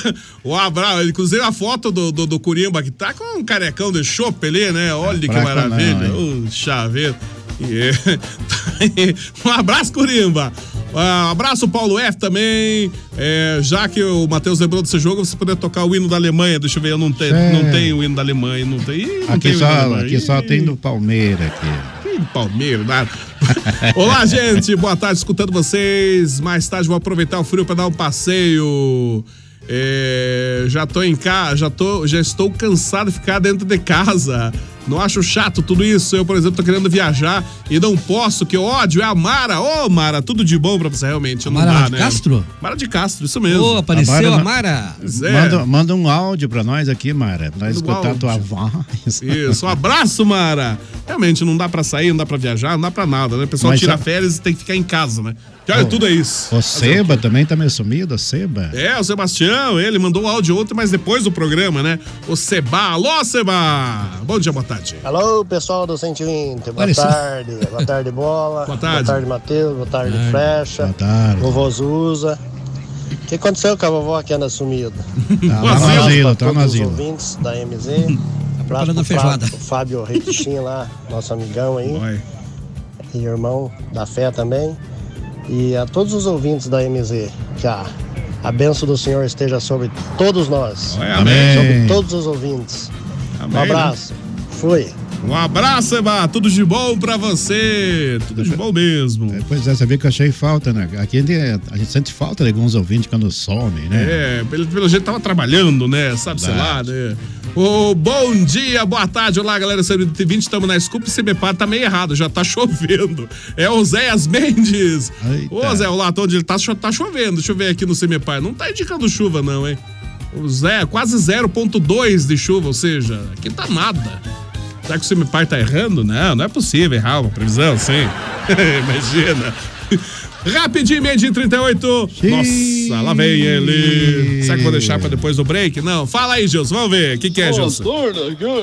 o Abraão, inclusive a foto do, do, do Corimba que tá com um carecão de chope ali, né? Olha que Fraco maravilha. não, o chaveiro. É, aí. um abraço, Corimba. Ah, abraço, Paulo F também. É, já que o Matheus lembrou desse jogo, você poder tocar o hino da Alemanha. Deixa eu ver, eu não tenho, É. não tenho o hino da Alemanha. Não tem, Ih, não Aqui tem o hino da só, aqui só tem do Palmeiras aqui. Ih, Palmeiras, nada. Olá, gente. Boa tarde, escutando vocês. Mais tarde vou aproveitar o frio para dar um passeio. É, já tô em casa, já tô, já estou cansado de ficar dentro de casa. Não acho chato tudo isso. Eu, por exemplo, tô querendo viajar e não posso, que ódio. É a Mara. Ô, Mara, tudo de bom pra você realmente. Não Mara dá, de né? Castro? Mara de Castro, isso mesmo. Ô, apareceu a ma- Mara. É. Manda, manda um áudio pra nós aqui, Mara. Pra nós escutar a tua voz. Isso, um abraço, Mara. Realmente, não dá pra sair, não dá pra viajar, não dá pra nada, né? O pessoal Mas tira férias e tem que ficar em casa, né? Olha, Ô, tudo é isso. O Seba também tá meio sumido, o Seba. É, o Sebastião, ele mandou um áudio ontem, mas depois do programa, né? O Seba. Alô, Seba! Bom dia, boa tarde. Alô, pessoal do 120, boa tarde. Boa tarde, Bola. Boa tarde. Boa tarde, Matheus. Boa tarde, Tarde. Frecha. Boa tarde. Vovô Zuza. O que aconteceu com a vovó que anda sumida? Tá lá no asilo, tá no todos os asilo. ouvintes da MZ. Abraço preparando a feijoada. Fábio- Fábio Ritichin lá, nosso amigão aí. E irmão da fé também. E a todos os ouvintes da MZ, que a, a benção do Senhor esteja sobre todos nós. Amém. Sobre todos os ouvintes. Amém, um abraço. Fui. Um abraço, Seba. Tudo de bom pra você. Tudo de bom mesmo. Pois é, sabia que eu achei falta, né? Aqui a gente, a gente sente falta de alguns ouvintes quando somem, né? É, pelo, pelo jeito tava trabalhando, né? Sabe, sei lá, né? Ô, bom dia, boa tarde. Olá, galera. 20, estamos na Scoop CBPAR, tá meio errado, já tá chovendo. É o Zéias Mendes. Ô, Zé, lá onde ele tá, tá chovendo. Deixa eu ver aqui no CMPAR. Não tá indicando chuva, não, hein? O Zé, quase 0,2 de chuva, ou seja, aqui tá nada. Será que o CMPAR tá errando? Não, não é possível errar uma previsão, sim. Imagina. Rapidinho, meio dia e 38. Nossa, lá vem ele. Será que eu vou deixar pra depois do break? Não. Fala aí, Gilson. Vamos ver. O que, que é, Gilson?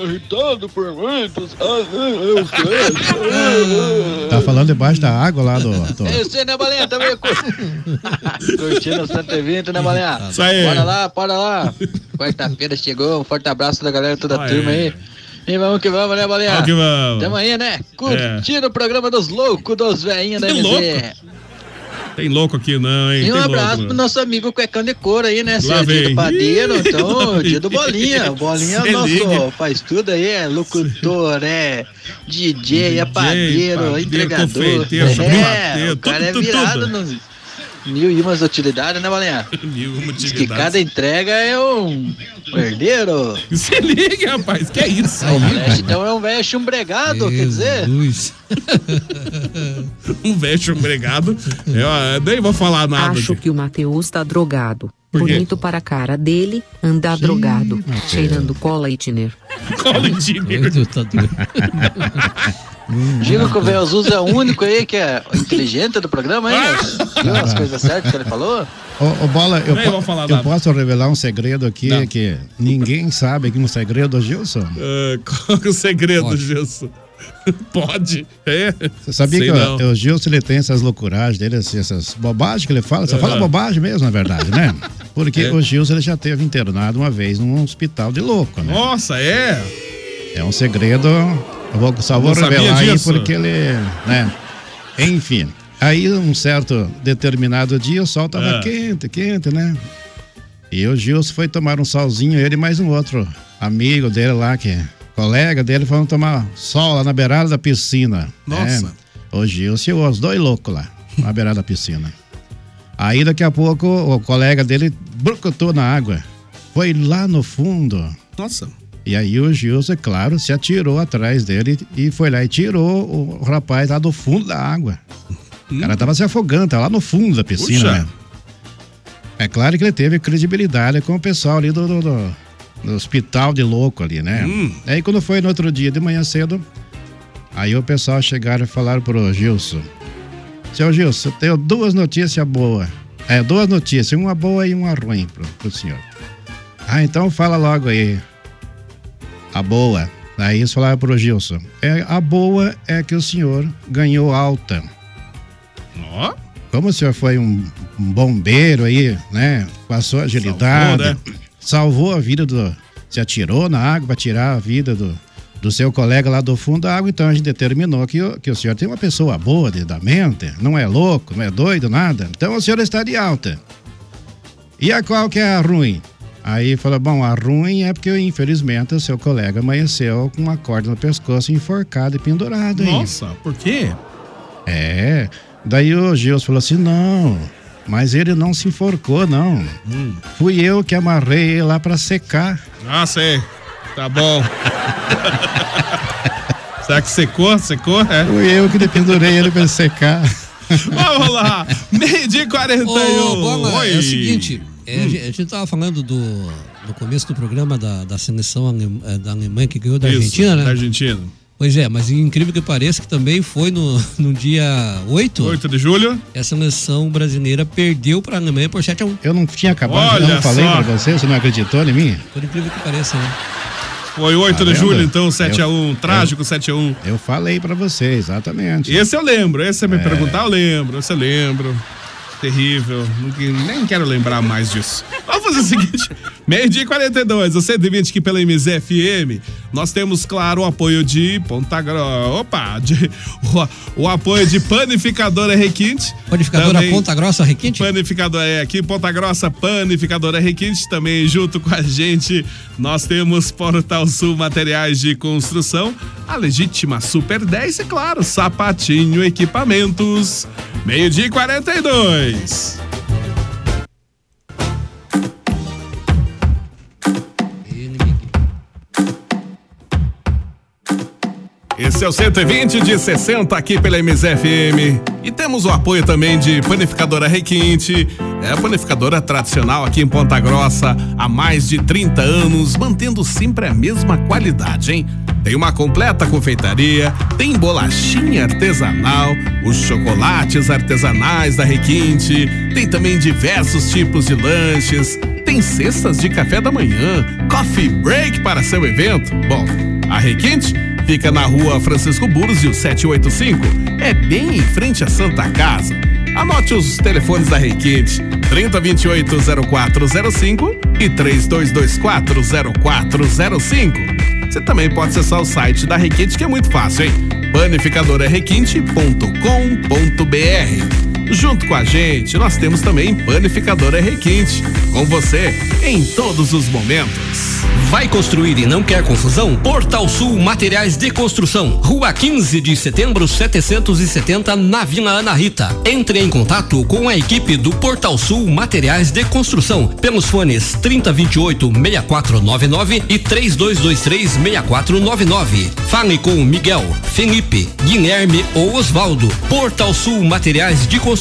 irritado por muitos. Ah, eu sei. Tá falando debaixo da água lá do. do... É isso aí, né, Balinha? Também curtindo o 120, né, Balinha? Isso aí. Bora lá, bora lá. Quarta-feira chegou, um forte abraço da galera, toda a turma aí. E vamos que vamos, né, Balinha? Vamos que vamos. Tamo aí, né? Curtindo o programa dos loucos, dos velhinhos da Que MZ. louco. Tem louco aqui, não, hein? E um Tem abraço louco, pro nosso amigo Cuecão de Couro aí, né? Se Lá é dia do padeiro, então dia do Bolinha. O Bolinha é nosso, liga. faz tudo aí, é locutor, é DJ, é padeiro, padeiro, entregador. confeiteiro, é, o cara é virado tudo. nos mil e umas utilidades, né, Bolinha? Mil e uma Diz que utilidades. cada entrega é um herdeiro. Se liga, rapaz, que é isso? O Flash, então é um velho chumbregado, quer dizer? um velho chumbregado. Eu ah, nem vou falar nada. Acho que o Matheus tá drogado. Bonito para a cara dele andar drogado, cheirando cola e tiner. Cola e tiner. Diga que o velho Azul é o único aí que é inteligente do programa, hein? Viu as coisas certas que ele falou? Ô, ô, Bola, eu, po- falar eu posso revelar um segredo aqui Não. que ninguém sabe aqui um segredo, Gilson? Ah, qual que é o segredo, Gilson? Pode. É. Você sabia Sei que não. o, o Gilson ele tem essas loucuragens dele, assim, essas bobagens que ele fala? Só fala bobagem mesmo, na verdade, né? Porque É. o Gilson ele já teve internado uma vez num hospital de louco, né? Nossa, é? É um segredo. Eu vou, só vou revelar aí porque ele. né? Enfim. Aí, um certo determinado dia, o sol tava Ah. quente, quente, né? E o Gilson foi tomar um solzinho, ele e mais um outro amigo dele lá, que é colega dele, foram tomar sol lá na beirada da piscina. Nossa. né? O Gilson e os dois loucos lá, na beirada da piscina. Aí, daqui a pouco, o colega dele brucutou na água. Foi lá no fundo. Nossa. E aí o Gilson, é claro, se atirou atrás dele e foi lá e tirou o rapaz lá do fundo da água. O cara tava se afogando, tava lá no fundo da piscina, né? É claro que ele teve credibilidade com o pessoal ali do, do- do- do hospital de louco ali, né? Hum. Aí quando foi no outro dia de manhã cedo, aí o pessoal chegaram e falaram pro Gilson: Seu Gilson, eu tenho duas notícias boas. É, duas notícias, uma boa e uma ruim pro, pro senhor. Ah, então fala logo aí. A boa. Aí eles falaram pro Gilson. É, a boa é que o senhor ganhou alta. Ó. Como o senhor foi um, um bombeiro aí, né? Passou agilidade. Salvou, Salvou, a vida do. Se atirou na água para tirar a vida do, do seu colega lá do fundo da água. Então a gente determinou que, o- que o senhor tem uma pessoa boa de, da mente, não é louco, não é doido, nada. Então o senhor está de alta. E a qual que é a ruim? Aí falou, bom, a ruim é porque infelizmente o seu colega amanheceu com uma corda no pescoço, enforcado e pendurado. hein? Nossa, por quê? É. Daí o Gilson falou assim: não, Mas ele não se enforcou, não. Fui eu que amarrei ele lá pra secar. Ah, sei. Tá bom. Será que secou? Secou? É. Fui eu que pendurei ele pra secar. Vamos lá. Meio dia e 41. Ô, Bola, Oi. é o seguinte, é, Hum. a, gente, a gente tava falando do, no começo do programa da, da seleção alem- eh, da Alemanha que ganhou da Isso, Argentina, né? Da Argentina. Pois é, mas incrível que pareça que também foi no, no dia 8. 8 de julho. A seleção brasileira perdeu pra Alemanha por 7x1. Eu não tinha acabado, Olha eu não falei pra você, você não acreditou em mim? Por incrível que pareça, né? Foi 8 Tá de julho, então, 7x1. Eu- Trágico 7x1. Eu falei pra você, exatamente. Esse eu lembro. Esse você me É. perguntar, eu lembro. Esse eu lembro. Terrível. Nem quero lembrar mais disso. Vamos o seguinte: meio-dia e 42, o 120 aqui pela MZFM. Nós temos, claro, o apoio de Ponta Grossa. Opa! de- o, o apoio de Panificadora Requinte. Panificadora Também- Ponta Grossa Requinte? Panificadora é aqui, Ponta Grossa, Panificadora Requinte, também junto com a gente, nós temos Portal Sul Materiais de Construção, a legítima Super 10 e claro, Sapatinho Equipamentos, meio-dia e 42. O 120 de 60 aqui pela MZFM. E temos o apoio também de Panificadora Requinte. É a panificadora tradicional aqui em Ponta Grossa há mais de 30 anos, mantendo sempre a mesma qualidade, hein? Tem uma completa confeitaria, tem bolachinha artesanal, os chocolates artesanais da Requinte, tem também diversos tipos de lanches, tem cestas de café da manhã, coffee break para seu evento. Bom, a Requinte fica na rua Francisco Búzios 785, é bem em frente à Santa Casa. Anote os telefones da Requinte: 3028-0405 e 3224-0405. Você também pode acessar o site da Requinte, que é muito fácil, hein? panificadorarequinte.com.br. Junto com a gente, nós temos também Panificadora Requinte, com você em todos os momentos. Vai construir e não quer confusão? Portal Sul Materiais de Construção, Rua 15 de Setembro 770, na Vila Ana Rita. Entre em contato com a equipe do Portal Sul Materiais de Construção pelos fones 3028 6499 e 3223 6499. Fale com Miguel, Felipe, Guilherme ou Osvaldo. Portal Sul Materiais de Construção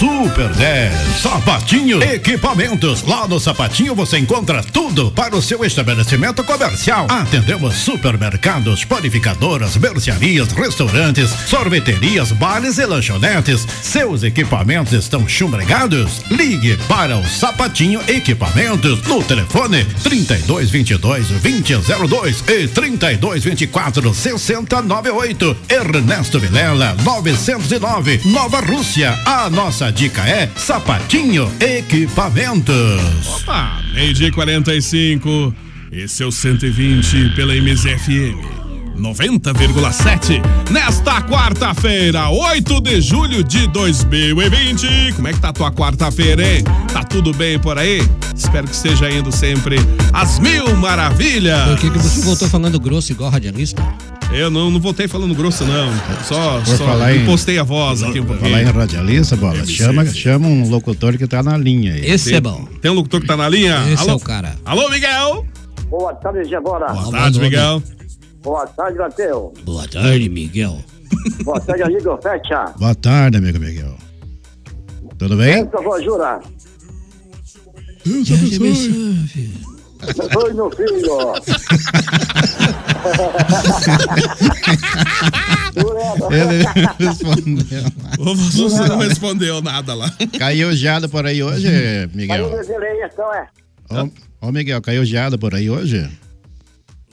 10. Sapatinho Equipamentos. Lá no Sapatinho você encontra tudo para o seu estabelecimento comercial. Atendemos supermercados, panificadoras, mercearias, restaurantes, sorveterias, bares e lanchonetes. Seus equipamentos estão chumbregados? Ligue para o Sapatinho Equipamentos no telefone 3222 2002 e 3224 6098. Ernesto Vilela 909, Nova Rússia. A nossa dica é Sapatinho Equipamentos. Opa, meio-dia e 45. Esse é o 120 pela MZFM. 90,7 nesta quarta-feira, 8 de julho de 2020. Como é que tá a tua quarta-feira, hein? Tá tudo bem por aí? Espero que esteja indo sempre às mil maravilhas. Por que, que você voltou falando grosso igual radialista? Eu não, não voltei falando grosso, não. Só, Por só falar em- impostei a voz aqui um pouquinho. Falar em radialista, bola, chama, chama um locutor que tá na linha aí. Esse é bom. Tem um locutor que tá na linha? Esse Alô? é o cara. Alô, Miguel? Boa tarde, Gebora. Boa tarde, Miguel. Boa tarde, Matheus. Boa tarde, Miguel. Boa tarde, amigo Fecha. Boa tarde, amigo Miguel. Tudo bem? Por favor, Jura. Já abençoe. Oi, meu filho. Ele respondeu. O Vassuza não respondeu nada lá. Caiu geada por aí hoje, Miguel? então é. Ô, ô, Miguel, caiu geada por aí hoje?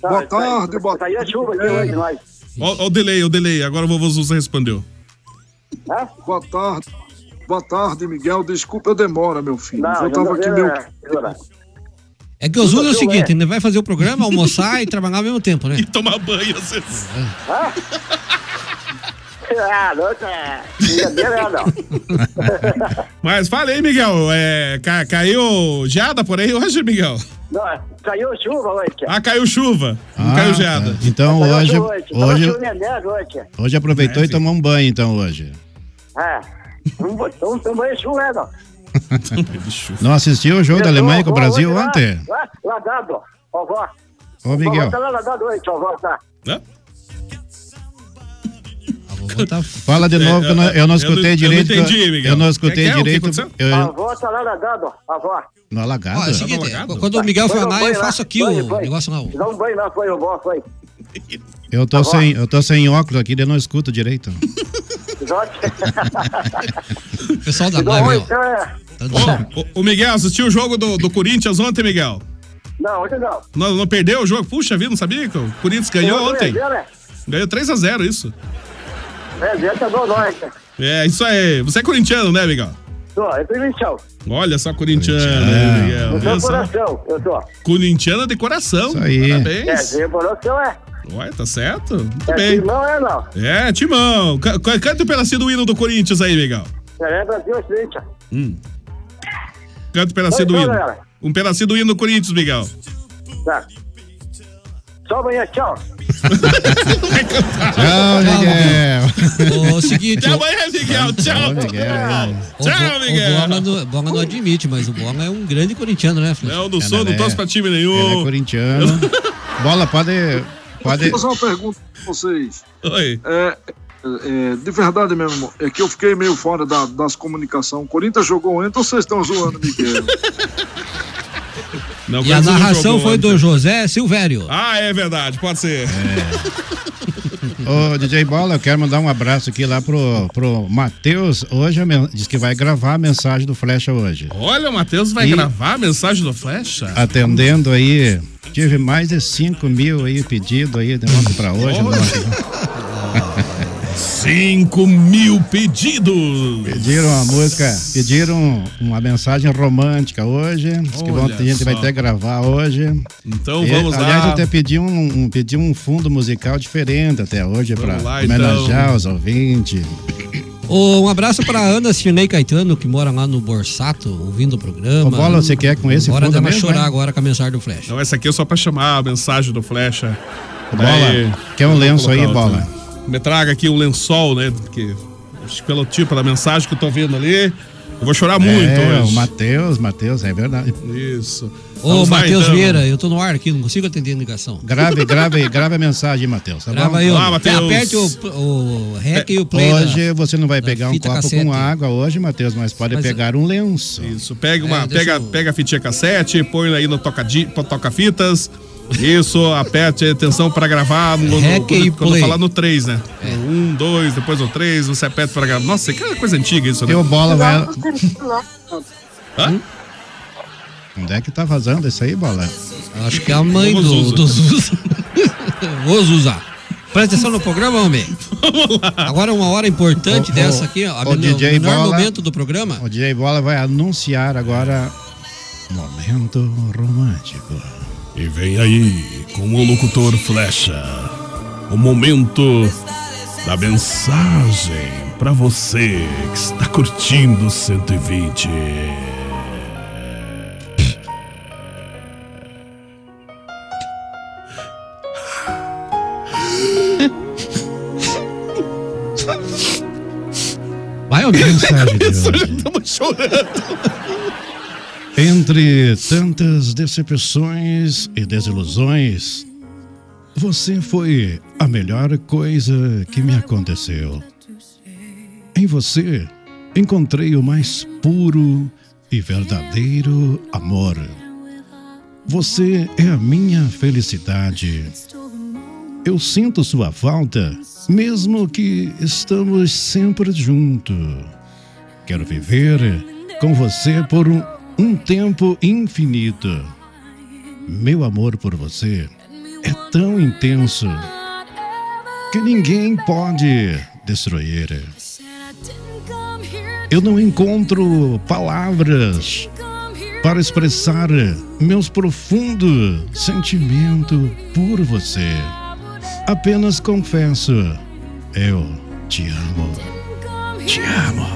Tá, Boa tá, tarde, boa Tá aí a chuva aqui hoje, nós. Ó, ó o delay, o delay. Agora o vovô Zuza respondeu. Hã? Boa tarde. Boa tarde, Miguel. Desculpa a demora, meu filho. Não, eu tava não, aqui não, meu. não, É que o Zuza é o seguinte, ele vai fazer o programa, almoçar e trabalhar ao mesmo tempo, né? E tomar banho às vezes. Ah? Ah, não, é. Não. Mas fala aí, Miguel. É, ca- caiu geada por aí hoje, Miguel? Não, caiu chuva hoje. Ah, caiu chuva. Não Ah, caiu geada. tá. Então Caiu hoje, hoje, hoje. hoje aproveitou e tomou um banho então hoje. É. Não não tomei chuva, não. Não assistiu o jogo da Alemanha com o Brasil ontem? Lá, ladado, ó, vó. Ô, Miguel. Tá lá ladado hoje, ó, vó, tá. Fala de novo que eu não, eu não escutei direito. Eu não que entendi, Miguel. Eu não escutei quer? O que direito. aconteceu? eu- A avó tá lá ladado, a avó. no alagado? Ó, é o seguinte, quando o Miguel Foi for no lá, banho eu faço aqui Foi, o foi. negócio lá. o- Dá um banho lá, foi, o vó, foi. Eu tô, sem, eu tô sem óculos aqui, eu não escuto direito. O pessoal da live, então, é- Ô, Miguel, assistiu o jogo do, do Corinthians ontem, Miguel? Não, hoje não. Não, não perdeu o jogo? Puxa vida, não sabia que o Corinthians ganhou Eu ontem. devendo, né? Ganhou 3x0, isso. É, tá nós. É, isso aí. Você é corintiano, né, Miguel? Tô, eu chão. Olha só, corintiano, hein, Miguel. Seu só? coração, eu tô. Corintiano de coração. Isso aí. Parabéns. É, seu coração é. Ué, tá certo? Muito É bem. timão, é não. É, Timão. Ca- Canta um pedacinho do hino do Corinthians aí, Miguel. É, Brasil, é Corinthians. Hum. Canta um pedacinho do Vai, hino. então, galera. Um pedacinho do hino do Corinthians, Miguel. Tá. Só amanhã, tchau. Tchau, Miguel. O seguinte. Tchau, amanhã, Miguel. Tchau. Tchau, Miguel. O Bonga não, admite, mas o Bonga é um grande corintiano, né, Felipe? Não, não sou, não torço pra time nenhum. Ele é corintiano. Bola, pode. Pode... Vou fazer uma pergunta pra vocês. Oi. É, é, de verdade mesmo, é que eu fiquei meio fora da- das comunicações. O Corinthians jogou ontem, ou vocês estão zoando, Miguel? Não, E a narração foi ontem. do José Silvério. Ah, é verdade, pode ser. Ô, DJ Bola, eu quero mandar um abraço aqui lá pro, pro Matheus. Hoje diz que vai gravar a mensagem do Flecha hoje. Olha, o Matheus vai E- gravar a mensagem do Flecha. Atendendo aí, tive mais de 5 mil aí pedido aí de ontem pra hoje. nosso- 5 mil pedidos. Pediram uma música, pediram uma mensagem romântica hoje. Diz que Olha a gente vai até gravar hoje. Então E, vamos aliás, lá. eu até pedi um, um- pedi um fundo musical diferente até hoje para homenagear então. os ouvintes. Um abraço pra Ana Cirnei Caetano, que mora lá no Borsato, ouvindo o programa. Ô, Bola, você quer com esse fundo dela mesmo, chorar né? agora com a mensagem do Flash. Então essa aqui é só pra chamar a mensagem do Flecha. Bola, Daí- quer um lenço aí, Bola? outra. Me traga aqui um lençol, né? Porque acho que pelo tipo da mensagem que eu tô vendo ali, eu vou chorar muito é, hoje. o Matheus, Matheus, é verdade. Isso. Ô, Matheus então. Vieira, eu tô no ar aqui, não consigo atender a ligação. Grave, grave, grave a mensagem, Matheus. Tá Grava bom? aí, ó. Ah, Matheus. Aperte o, o REC e o play. Hoje você não vai da pegar um copo cassete. com água hoje, Matheus, mas pode Mas- pegar um lenço. Isso, pega, uma, É, pega, eu- pega a fitinha cassete, põe aí no toca-fitas. Isso, aperte a atenção pra gravar no, no, quando, quando play. falar no 3, né? Um, dois, depois o 3, você aperta pra gravar. Nossa, que coisa antiga isso, né? Teu bola vai. Hã? Onde é que tá vazando isso aí, bola? Acho que é a mãe Vamos, do, Zuza. do. Ô, Zuza. Presta atenção no programa, homem. Agora uma hora importante ô, dessa aqui, ó. o DJ menor Bola. momento do programa. O DJ Bola vai anunciar agora. Momento romântico. E vem aí com o locutor Flecha. O momento da mensagem pra você que está curtindo o 120. Vai, homem. Mensagem de hoje. Estamos chorando. Entre tantas decepções e desilusões, você foi a melhor coisa que me aconteceu. Em você encontrei o mais puro e verdadeiro amor. Você é a minha felicidade. Eu sinto sua falta, mesmo que estamos sempre juntos. Quero viver com você por um, um tempo infinito. Meu amor por você é tão intenso que ninguém pode destruir. Eu não encontro palavras para expressar meus profundos sentimentos por você. Apenas confesso, eu te amo. Te amo.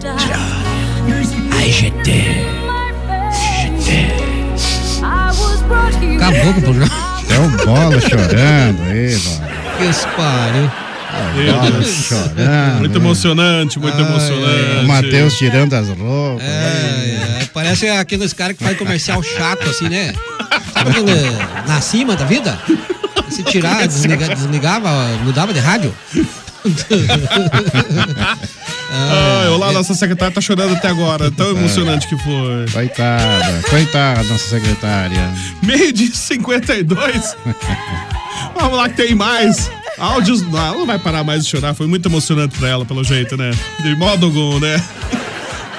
Te amo. Ai, GT. Acabou com o programa. É o bola chorando aí, mano. Que espalho. É chorando. Muito né? emocionante, muito emocionante. O Matheus tirando as roupas. É, parece aqueles caras que fazem comercial chato, assim, né? Sabe aquele na cima da vida? Se tirar, desliga- desligava, mudava de rádio. Olá, nossa secretária tá chorando até agora. Tão emocionante que foi. Coitada, coitada, nossa secretária. Meio dia 52. Vamos lá que tem mais. Áudios. Ela não vai parar mais de chorar. Foi muito emocionante pra ela, pelo jeito, né? De modo algum, né?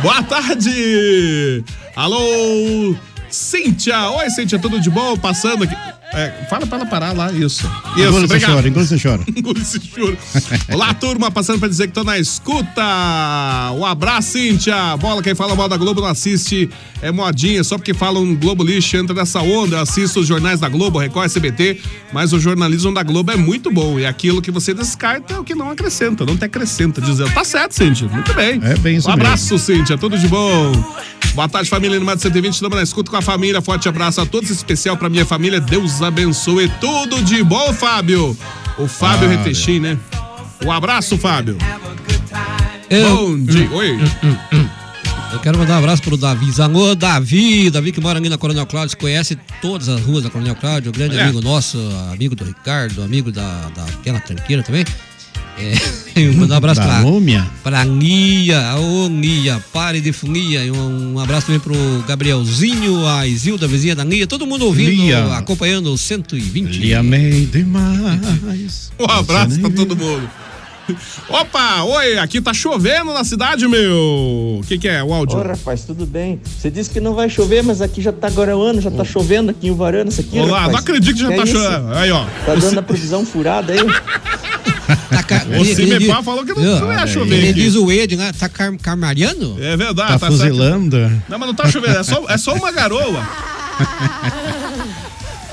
Boa tarde! Alô, Cíntia! Oi, Cíntia, tudo de bom? Passando aqui. É, fala pra ela parar lá, isso. Isso, Engole obrigado. choro, engole esse choro. Engole esse choro. Olá, turma, passando pra dizer que tô na escuta. Um abraço, Cíntia. Bola, quem fala mal da Globo não assiste. É modinha, só porque falam Globo lixo, entra nessa onda. Eu assisto os jornais da Globo, Record, SBT, mas o jornalismo da Globo é muito bom. E aquilo que você descarta é o que não acrescenta, não te acrescenta. Dizendo, tá certo, Cíntia. Muito bem. É bem isso Um abraço, Cíntia. Tudo de bom. Boa tarde, família Animada 120. Estamos na escuta com a família. Forte abraço a todos, especial pra minha família. Deus abençoe. Tudo de bom, Fábio. O Fábio Fábio. Retechim, né? Um abraço, Fábio. Eu- Bom dia. Oi. Eu quero mandar um abraço pro Davi Zanô, Davi, Davi que mora ali na Coronel Cláudio, conhece todas as ruas da Coronel Cláudio, grande amigo nosso, amigo do Ricardo, amigo da, da aquela tranqueira também. É, um abraço pra, pra Nia, ô Nia, pare de funia. E um, um abraço também pro Gabrielzinho, a Isilda, vizinha da Nia, todo mundo ouvindo, Lia. acompanhando o 120. Lhe amei demais. Um abraço pra todo mundo. Opa, oi, aqui tá chovendo na cidade, meu. O que, que é o áudio? Ô, rapaz, tudo bem? Você disse que não vai chover, mas aqui já tá agora o ano, já tá chovendo aqui em Uvarana, isso aqui, Olá, rapaz. não acredito que já tá isso? chovendo. Aí, ó. Tá dando a previsão furada aí? O Cimepar falou que não, não ia chover Ele aqui. diz o Ed, né? Tá car carmariano? É verdade, Tá certo. fuzilando? Não, mas não tá chovendo, é só, é só uma garoa.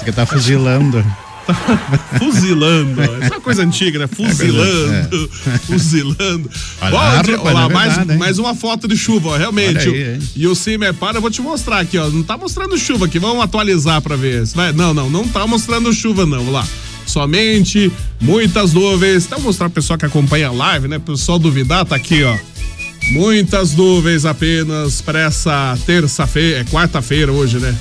Que tá fuzilando. Fuzilando. Essa é uma coisa antiga, né? Fuzilando. Fuzilando. Olha Bom, lá, dia- rapaz, olha lá, é mais, verdade, mais uma foto de chuva, ó, realmente. Olha aí, e o Cimepar, eu vou te mostrar aqui, ó. Não tá mostrando chuva aqui, vamos atualizar pra ver. Vai, não, não, não tá mostrando chuva, não. Vamos lá. Somente muitas nuvens. Então, mostrar pro pessoal que acompanha a live, né? Pro pessoal duvidar, tá aqui, ó. Muitas nuvens apenas para essa terça-feira, é quarta-feira hoje, né?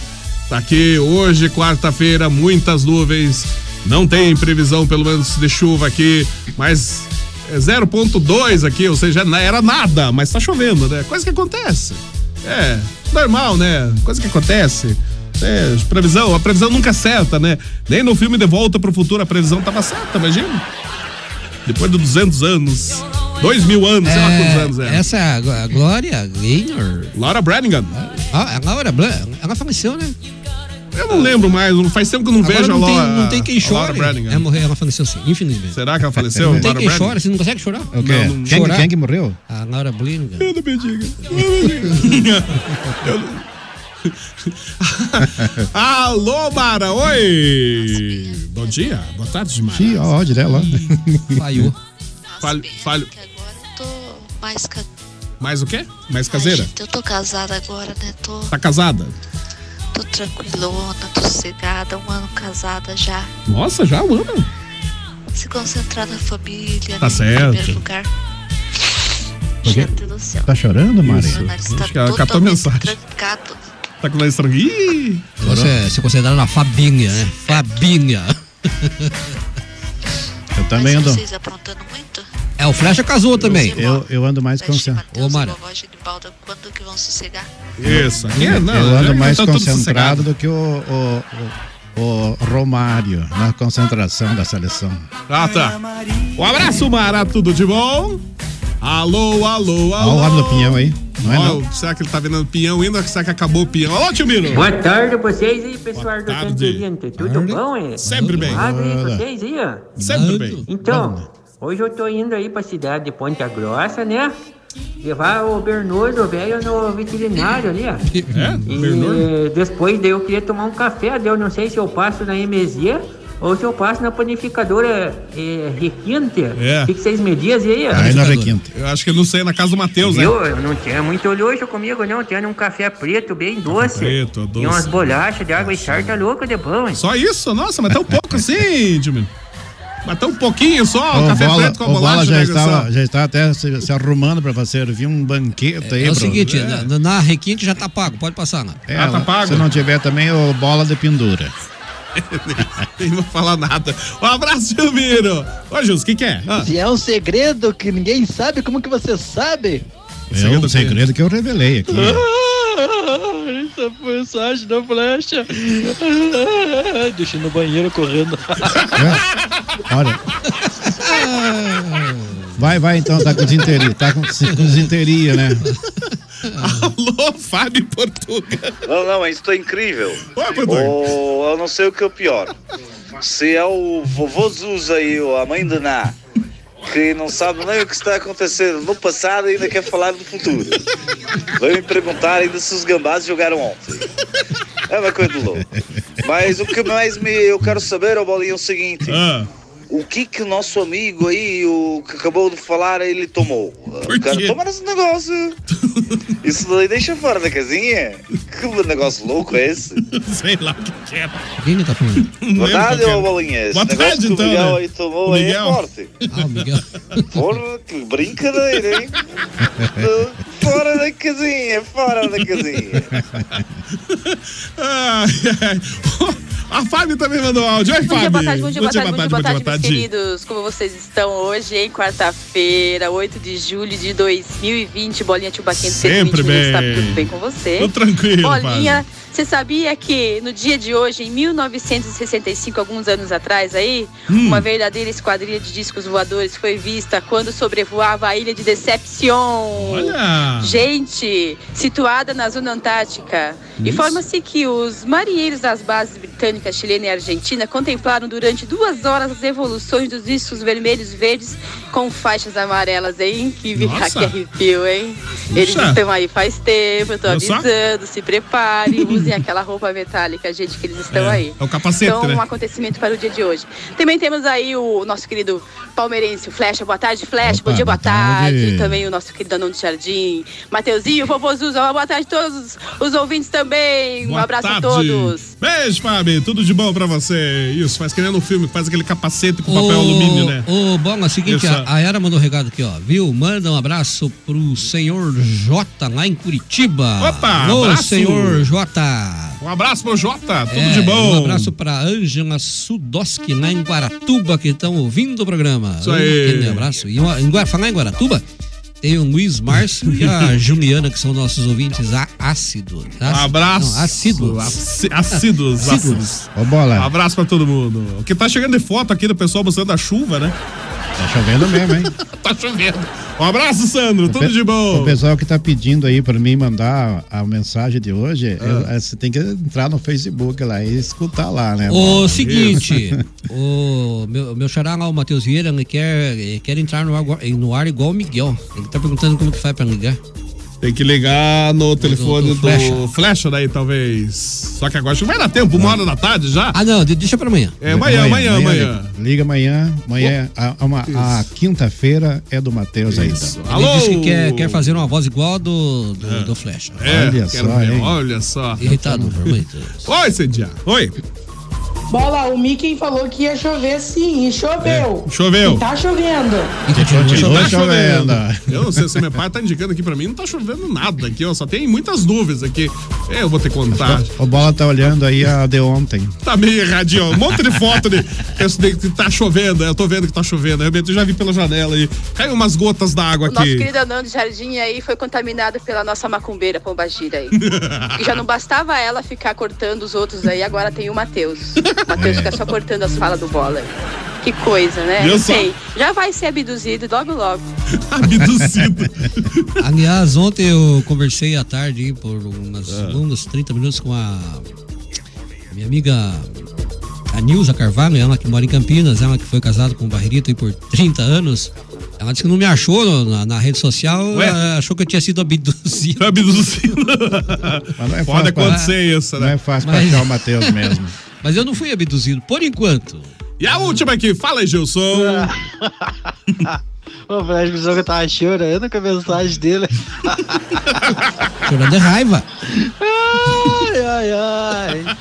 Tá aqui hoje, quarta-feira, muitas nuvens. Não tem previsão, pelo menos, de chuva aqui, mas é 0,2 aqui, ou seja, era nada, mas tá chovendo, né? Coisa que acontece. É, normal, né? Coisa que acontece. É, previsão, a previsão nunca é certa, né? Nem no filme De Volta pro Futuro a previsão tava certa, imagina. Depois de 200 anos, 2 mil anos, sei lá quantos anos é. Essa é a Gl- a Glória Gaynor. Laura Brannigan. Ah, a Laura Blan- ela faleceu, né? Eu não lembro mais, não- faz tempo que eu não Agora vejo não a tem, Laura. não tem quem a Laura chore. Ela morreu, ela faleceu sim, infelizmente. Será que ela faleceu? Não tem Laura quem chora, você não consegue chorar? O quê? Não, não, Quem, chorar. quem que morreu? A Laura Blannigan. Eu não me diga. Alô, Mara, oi! Bom dia, boa tarde, Mara. Que ódio dela. Falhou. Falho, falho. Tô mais, ca... Mais o quê? Mais caseira? Gente, eu tô casada agora, né? Tô, Tá casada? tô tranquilona, tô sossegada, um ano casada já. Nossa, já um ano. Se concentrar na família, Tá né, certo. em primeiro lugar. Por quê? Gente do céu. Tá chorando, Maria? Tá Acho que ela catou totalmente mensagem. trancado. Tá com tranquilo. Ih! Você se considera uma Fabinha, né? Fabinha. Eu também ando. Vocês aprontando muito? É, o Flecha casou também. Eu, eu ando mais concentrado. Ô, Mara. Quando que vão sossegar? Isso, aqui é, não. eu ando mais concentrado do que o, o, o- o Romário na concentração da seleção. Ah, tá. Um abraço, Mara, tudo de bom? Alô, alô, alô. Olha o lado do pinhão aí. Não é não? Será que ele tá vendendo pinhão ainda? Será que acabou o pinhão? Alô, tio Miro. Boa tarde a vocês aí, pessoal do tarde. 120. Tudo bom, é? Sempre bem. Boa. vocês aí, ó. Sempre bem. Então, hoje eu tô indo aí pra cidade de Ponta Grossa, né? levar o Bernardo, o velho, no veterinário ali, ó. É? E Bernardo? depois daí eu queria tomar um café, daí eu não sei se eu passo na MZ ou se eu passo na panificadora é, Requinte. É. O que, vocês me dizem aí? ó? Aí na Requinte. Eu acho que eu não sei, na casa do Matheus, né? Eu não tinha muito luxo comigo, não. Tinha um café preto, bem doce. preto, E umas doce. bolachas de água e charca louca de bom, hein? Só isso? Nossa, mas tão pouco assim, Dimino. Mas tão pouquinho só, o o café bola, preto com a o bola bolacha. já né, estava, já está até se, se arrumando para servir um banquete aí. É o pro- seguinte, É. na, na requinte já tá pago, pode passar, né? É, Se não tiver também o bola de pendura. Nem vou falar nada. Um abraço, Gilmiro. Ô, Jus, o que que é? Ah. Se é um segredo que ninguém sabe, como que você sabe? É um segredo que eu revelei aqui. Essa mensagem da flecha. Deixa eu ir no banheiro correndo. Olha. Vai, vai então, tá com desinteria. Tá com, com desinteria, né? Alô, Fábio Portuga. Não, não, mas isso é incrível. Portuga. Ou eu não sei o que é o pior. Se é o vovô Zuz aí, ou a mãe de Ná, que não sabe nem o que está acontecendo no passado e ainda quer falar do futuro. Vai me perguntar ainda se os gambás jogaram ontem. É uma coisa de louco. Mas o que mais me, eu quero saber, ô Bolinha, é o seguinte. Ah. O que que o nosso amigo aí, o que acabou de falar, ele tomou? O cara quê? toma esse negócio. Isso daí deixa fora da casinha. Que negócio louco é esse? Sei lá o que que é. Quem que tá falando? Verdade, ô Bolinha? Esse Boa negócio tarde, que então, o Miguel né? aí tomou O aí é forte. Ah, o Miguel. Porra, que brincadeira, hein? fora da casinha, fora da casinha. Ai, ai. A Fábio também mandou áudio. Oi, Bom Fábio. dia, boa tarde, bom dia, boa tarde, bom dia, boa tarde, boa meus tarde. queridos. Como vocês estão hoje, hein? Quarta-feira, 8 de julho de 2020. Bolinha Tio Baquinho, Sempre bem. Está tudo bem com você? Tô tranquilo, Bolinha, Fábio. Você sabia que no dia de hoje, em 1965, alguns anos atrás aí, Hum. uma verdadeira esquadrilha de discos voadores foi vista quando sobrevoava a ilha de Deception. Olha! Gente, situada na zona antártica. Informa-se que os marinheiros das bases britânicas, chilena e argentina contemplaram durante duas horas as evoluções dos discos vermelhos e verdes com faixas amarelas, hein? Que, que arrepio, hein? Eles Puxa. estão aí faz tempo, eu tô avisando, se prepare, aquela roupa metálica, gente, que eles estão É, aí. é o capacete, então, né? um acontecimento para o dia de hoje. Também temos aí o nosso querido palmeirense, o Flecha. Boa tarde, Flecha. Opa, Bom dia, boa boa tarde. tarde. Também o nosso querido Anão de Jardim. Mateuzinho, Vovô Zuza. Uma boa tarde a todos os ouvintes também. um Boa abraço tarde. a todos. Beijo, Fábio. Tudo de bom pra você. Isso, faz que nem no filme, faz aquele capacete com papel Ô, alumínio, né? Ô, bom, é o seguinte, a, a Yara mandou um recado aqui, ó. Viu? Manda um abraço pro senhor Jota lá em Curitiba. Opa, Ô, abraço. senhor Jota. Um abraço pro Jota, tudo É, de bom. Um abraço pra Ângela Sudoski lá em Guaratuba, que estão ouvindo o programa. Isso aí. Aquele abraço. E uma- em falar em Guaratuba, tem o Luiz Márcio e a Juliana, que são nossos ouvintes ácidos. Um abraço. Não, ácidos. Assíduos. Ácidos. Ô, bola. Um abraço pra todo mundo. O que tá chegando de foto aqui do pessoal mostrando a chuva, né? Tá chovendo mesmo, hein? tá chovendo. Um abraço, Sandro. Tudo de bom. O pessoal que tá pedindo aí pra mim mandar a mensagem de hoje, eu- é, você tem que entrar no Facebook lá e escutar lá, né? O seguinte, o meu, meu xará lá, o Matheus Vieira, ele quer, ele quer entrar no ar, no ar igual o Miguel. Ele tá perguntando como que faz pra ligar. Tem que ligar no telefone do, do Flecha. Flecha daí, talvez. Só que agora acho que vai dar tempo, uma hora da tarde já. Ah, não, de- deixa pra amanhã. É amanhã, amanhã, amanhã. Liga, liga amanhã. Amanhã, a, a uma- a quinta-feira é do Matheus aí. Então. Ele disse que quer, quer fazer uma voz igual a do, do, do Flecha. É, Olha só, ver, hein? olha só. Irritado, muito. Oi, Cedia. Oi. Bola, o Mickey falou que ia chover sim, e choveu. É, choveu. E tá chovendo. Não tá chovendo. Eu não sei se meu pai tá indicando aqui pra mim, não tá chovendo nada aqui, ó. Só tem muitas nuvens aqui. É, eu vou ter que contar. O Bola tá olhando aí a de ontem. Tá meio erradinho, ó. Um monte de foto de que que tá chovendo. Eu tô vendo que tá chovendo. Realmente eu já vi pela janela aí. Caiu umas gotas d'água O nosso aqui. querido Anão de Jardim aí foi contaminado pela nossa macumbeira Pombagira aí. e já não bastava ela ficar cortando os outros aí, agora tem o Matheus. O Matheus É. fica só cortando as falas do bola. Que coisa, né? Viu Não só? sei. Já vai ser abduzido logo logo. Abduzido. Aliás, ontem eu conversei à tarde por umas Ah. longos 30 minutos com a minha amiga a Nilza Carvalho, ela que mora em Campinas, ela que foi casada com o Barrerito aí por 30 anos. Ela disse que não me achou na, na rede social, achou que eu tinha sido abduzido. Abduzido. Mas não é Pode fácil pra- acontecer isso, né? Não é fácil Mas- pra achar o Matheus mesmo. Mas eu não fui abduzido, por enquanto. E a última aqui, fala aí, Gilson. Pensou que eu tava chorando com a mensagem dele. Chorando de raiva. Ai, ai, ai.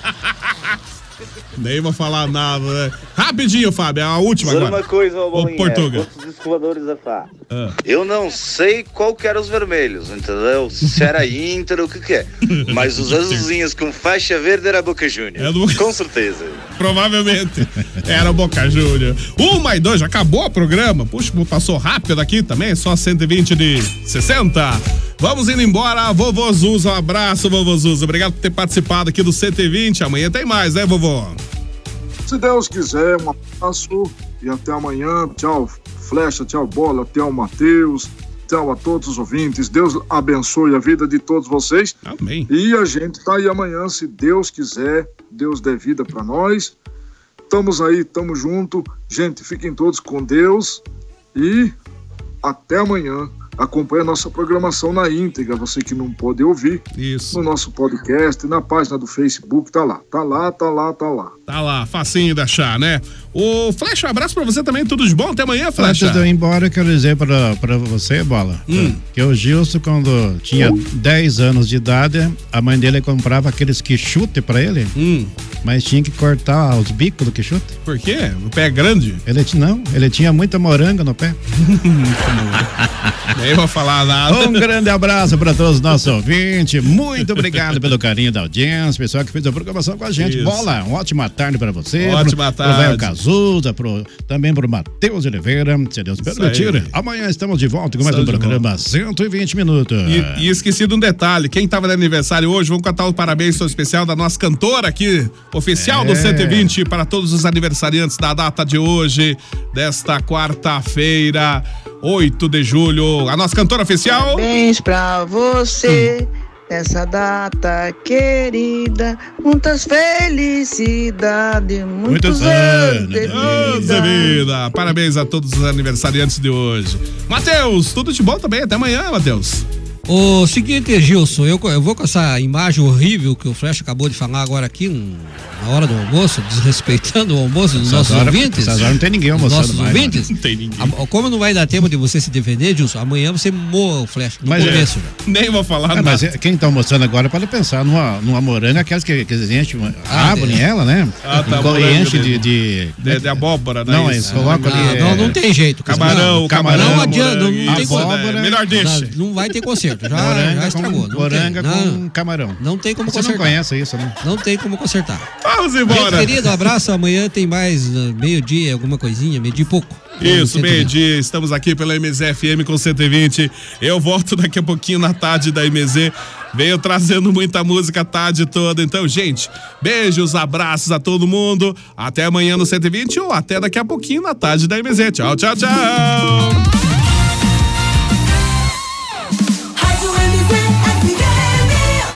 Nem vou falar nada, né? Rapidinho, Fábio, a última Dizer agora. uma coisa, ô Bolinha, Portuga. quantos escovadores da Fá? Ah. Eu não sei qual que era os vermelhos, entendeu? Se era Inter ou o que que é. Mas os azulzinhos com faixa verde era Boca Juniors. É do- Com certeza. Provavelmente. Era o Boca Júnior. Uma e dois, já acabou o programa. Puxa, passou rápido aqui também, só 120 de 60. Vamos indo embora, vovô Zuza. Um abraço, vovô Zuza. Obrigado por ter participado aqui do 120. Amanhã tem mais, né, vovô? Se Deus quiser, um abraço e até amanhã. Tchau, Flecha, tchau, Bola, tchau, Matheus. Tchau a todos os ouvintes. Deus abençoe a vida de todos vocês. Amém. E a gente tá aí amanhã, se Deus quiser. Deus dê vida para nós. Estamos aí, estamos junto. Gente, fiquem todos com Deus. E até amanhã. Acompanhe a nossa programação na íntegra, você que não pode ouvir. Isso. No nosso podcast, na página do Facebook, tá lá. Tá lá, tá lá, tá lá. Tá lá, facinho de achar, né? O Flecha, um abraço pra você também, tudo de bom. Até amanhã, Flecha. Antes de eu ir embora, eu quero dizer pra, pra você, Bola, Hum. que o Gilson, quando tinha 10 anos de idade, a mãe dele comprava aqueles quichute pra ele, Hum. mas tinha que cortar os bicos do quichute. Por quê? O pé é grande? Ele, não, ele tinha muita moranga no pé. Nem vou falar nada. Um grande abraço para todos os nossos ouvintes. Muito obrigado pelo carinho da audiência, pessoal que fez a programação com a gente. Isso. Bola, uma ótima tarde para você. Ótima pro, Pro Velho tarde. Cazuza, pro, também pro Matheus Oliveira. Se Deus permitir. Amanhã estamos de volta com mais um Estamos de programa 120 minutos. E, e esqueci de um detalhe: quem tava de aniversário hoje, vamos cantar o parabéns todo especial da nossa cantora aqui, oficial do É. 120, para todos os aniversariantes da data de hoje, desta quarta-feira, 8 de julho. A nossa cantora oficial. Parabéns pra você nessa data querida. Muitas felicidades, muitos, anos de Anos de vida. Parabéns a todos os aniversariantes de hoje. Matheus, tudo de bom também. Até amanhã, Matheus. O seguinte, Gilson, eu, eu vou com essa imagem horrível que o Flash acabou de falar agora aqui, na hora do almoço, desrespeitando o almoço dos nossos horas- ouvintes. horas não tem ninguém almoçando nossos mais, ouvintes. Não tem ninguém. A- como não vai dar tempo de você se defender, Gilson, amanhã você moa o Flash no Mas é- começo. já. Nem vou falar Ah, nada. mas é- quem tá almoçando agora pode pensar numa, numa moranga, aquelas que, que enchem, Ah, abrem é. ela, né? Ah, tá, E enche de, de- de, De, de abóbora, né? Não, Isso. eles colocam ali. Ah, é, não, não tem jeito. Camarão, não, camarão, não adianta, não, tem né? Melhor deixa. Não, não vai ter conserto, já, Moranga já estragou. com, não moranga tem, com não, camarão. não tem como Você não consertar. conhece isso, né? Não tem como consertar. Vamos Gente embora. querido, um abraço. Amanhã tem mais uh, meio-dia, alguma coisinha, meio-dia e pouco. Isso, 120. meio-dia, estamos aqui pela MZFM com 120. Eu volto daqui a pouquinho na tarde da MZ. Venho trazendo muita música a tarde toda. Então, gente, beijos, abraços a todo mundo. Até amanhã no 120 ou até daqui a pouquinho na tarde da MZ. Tchau, tchau, tchau.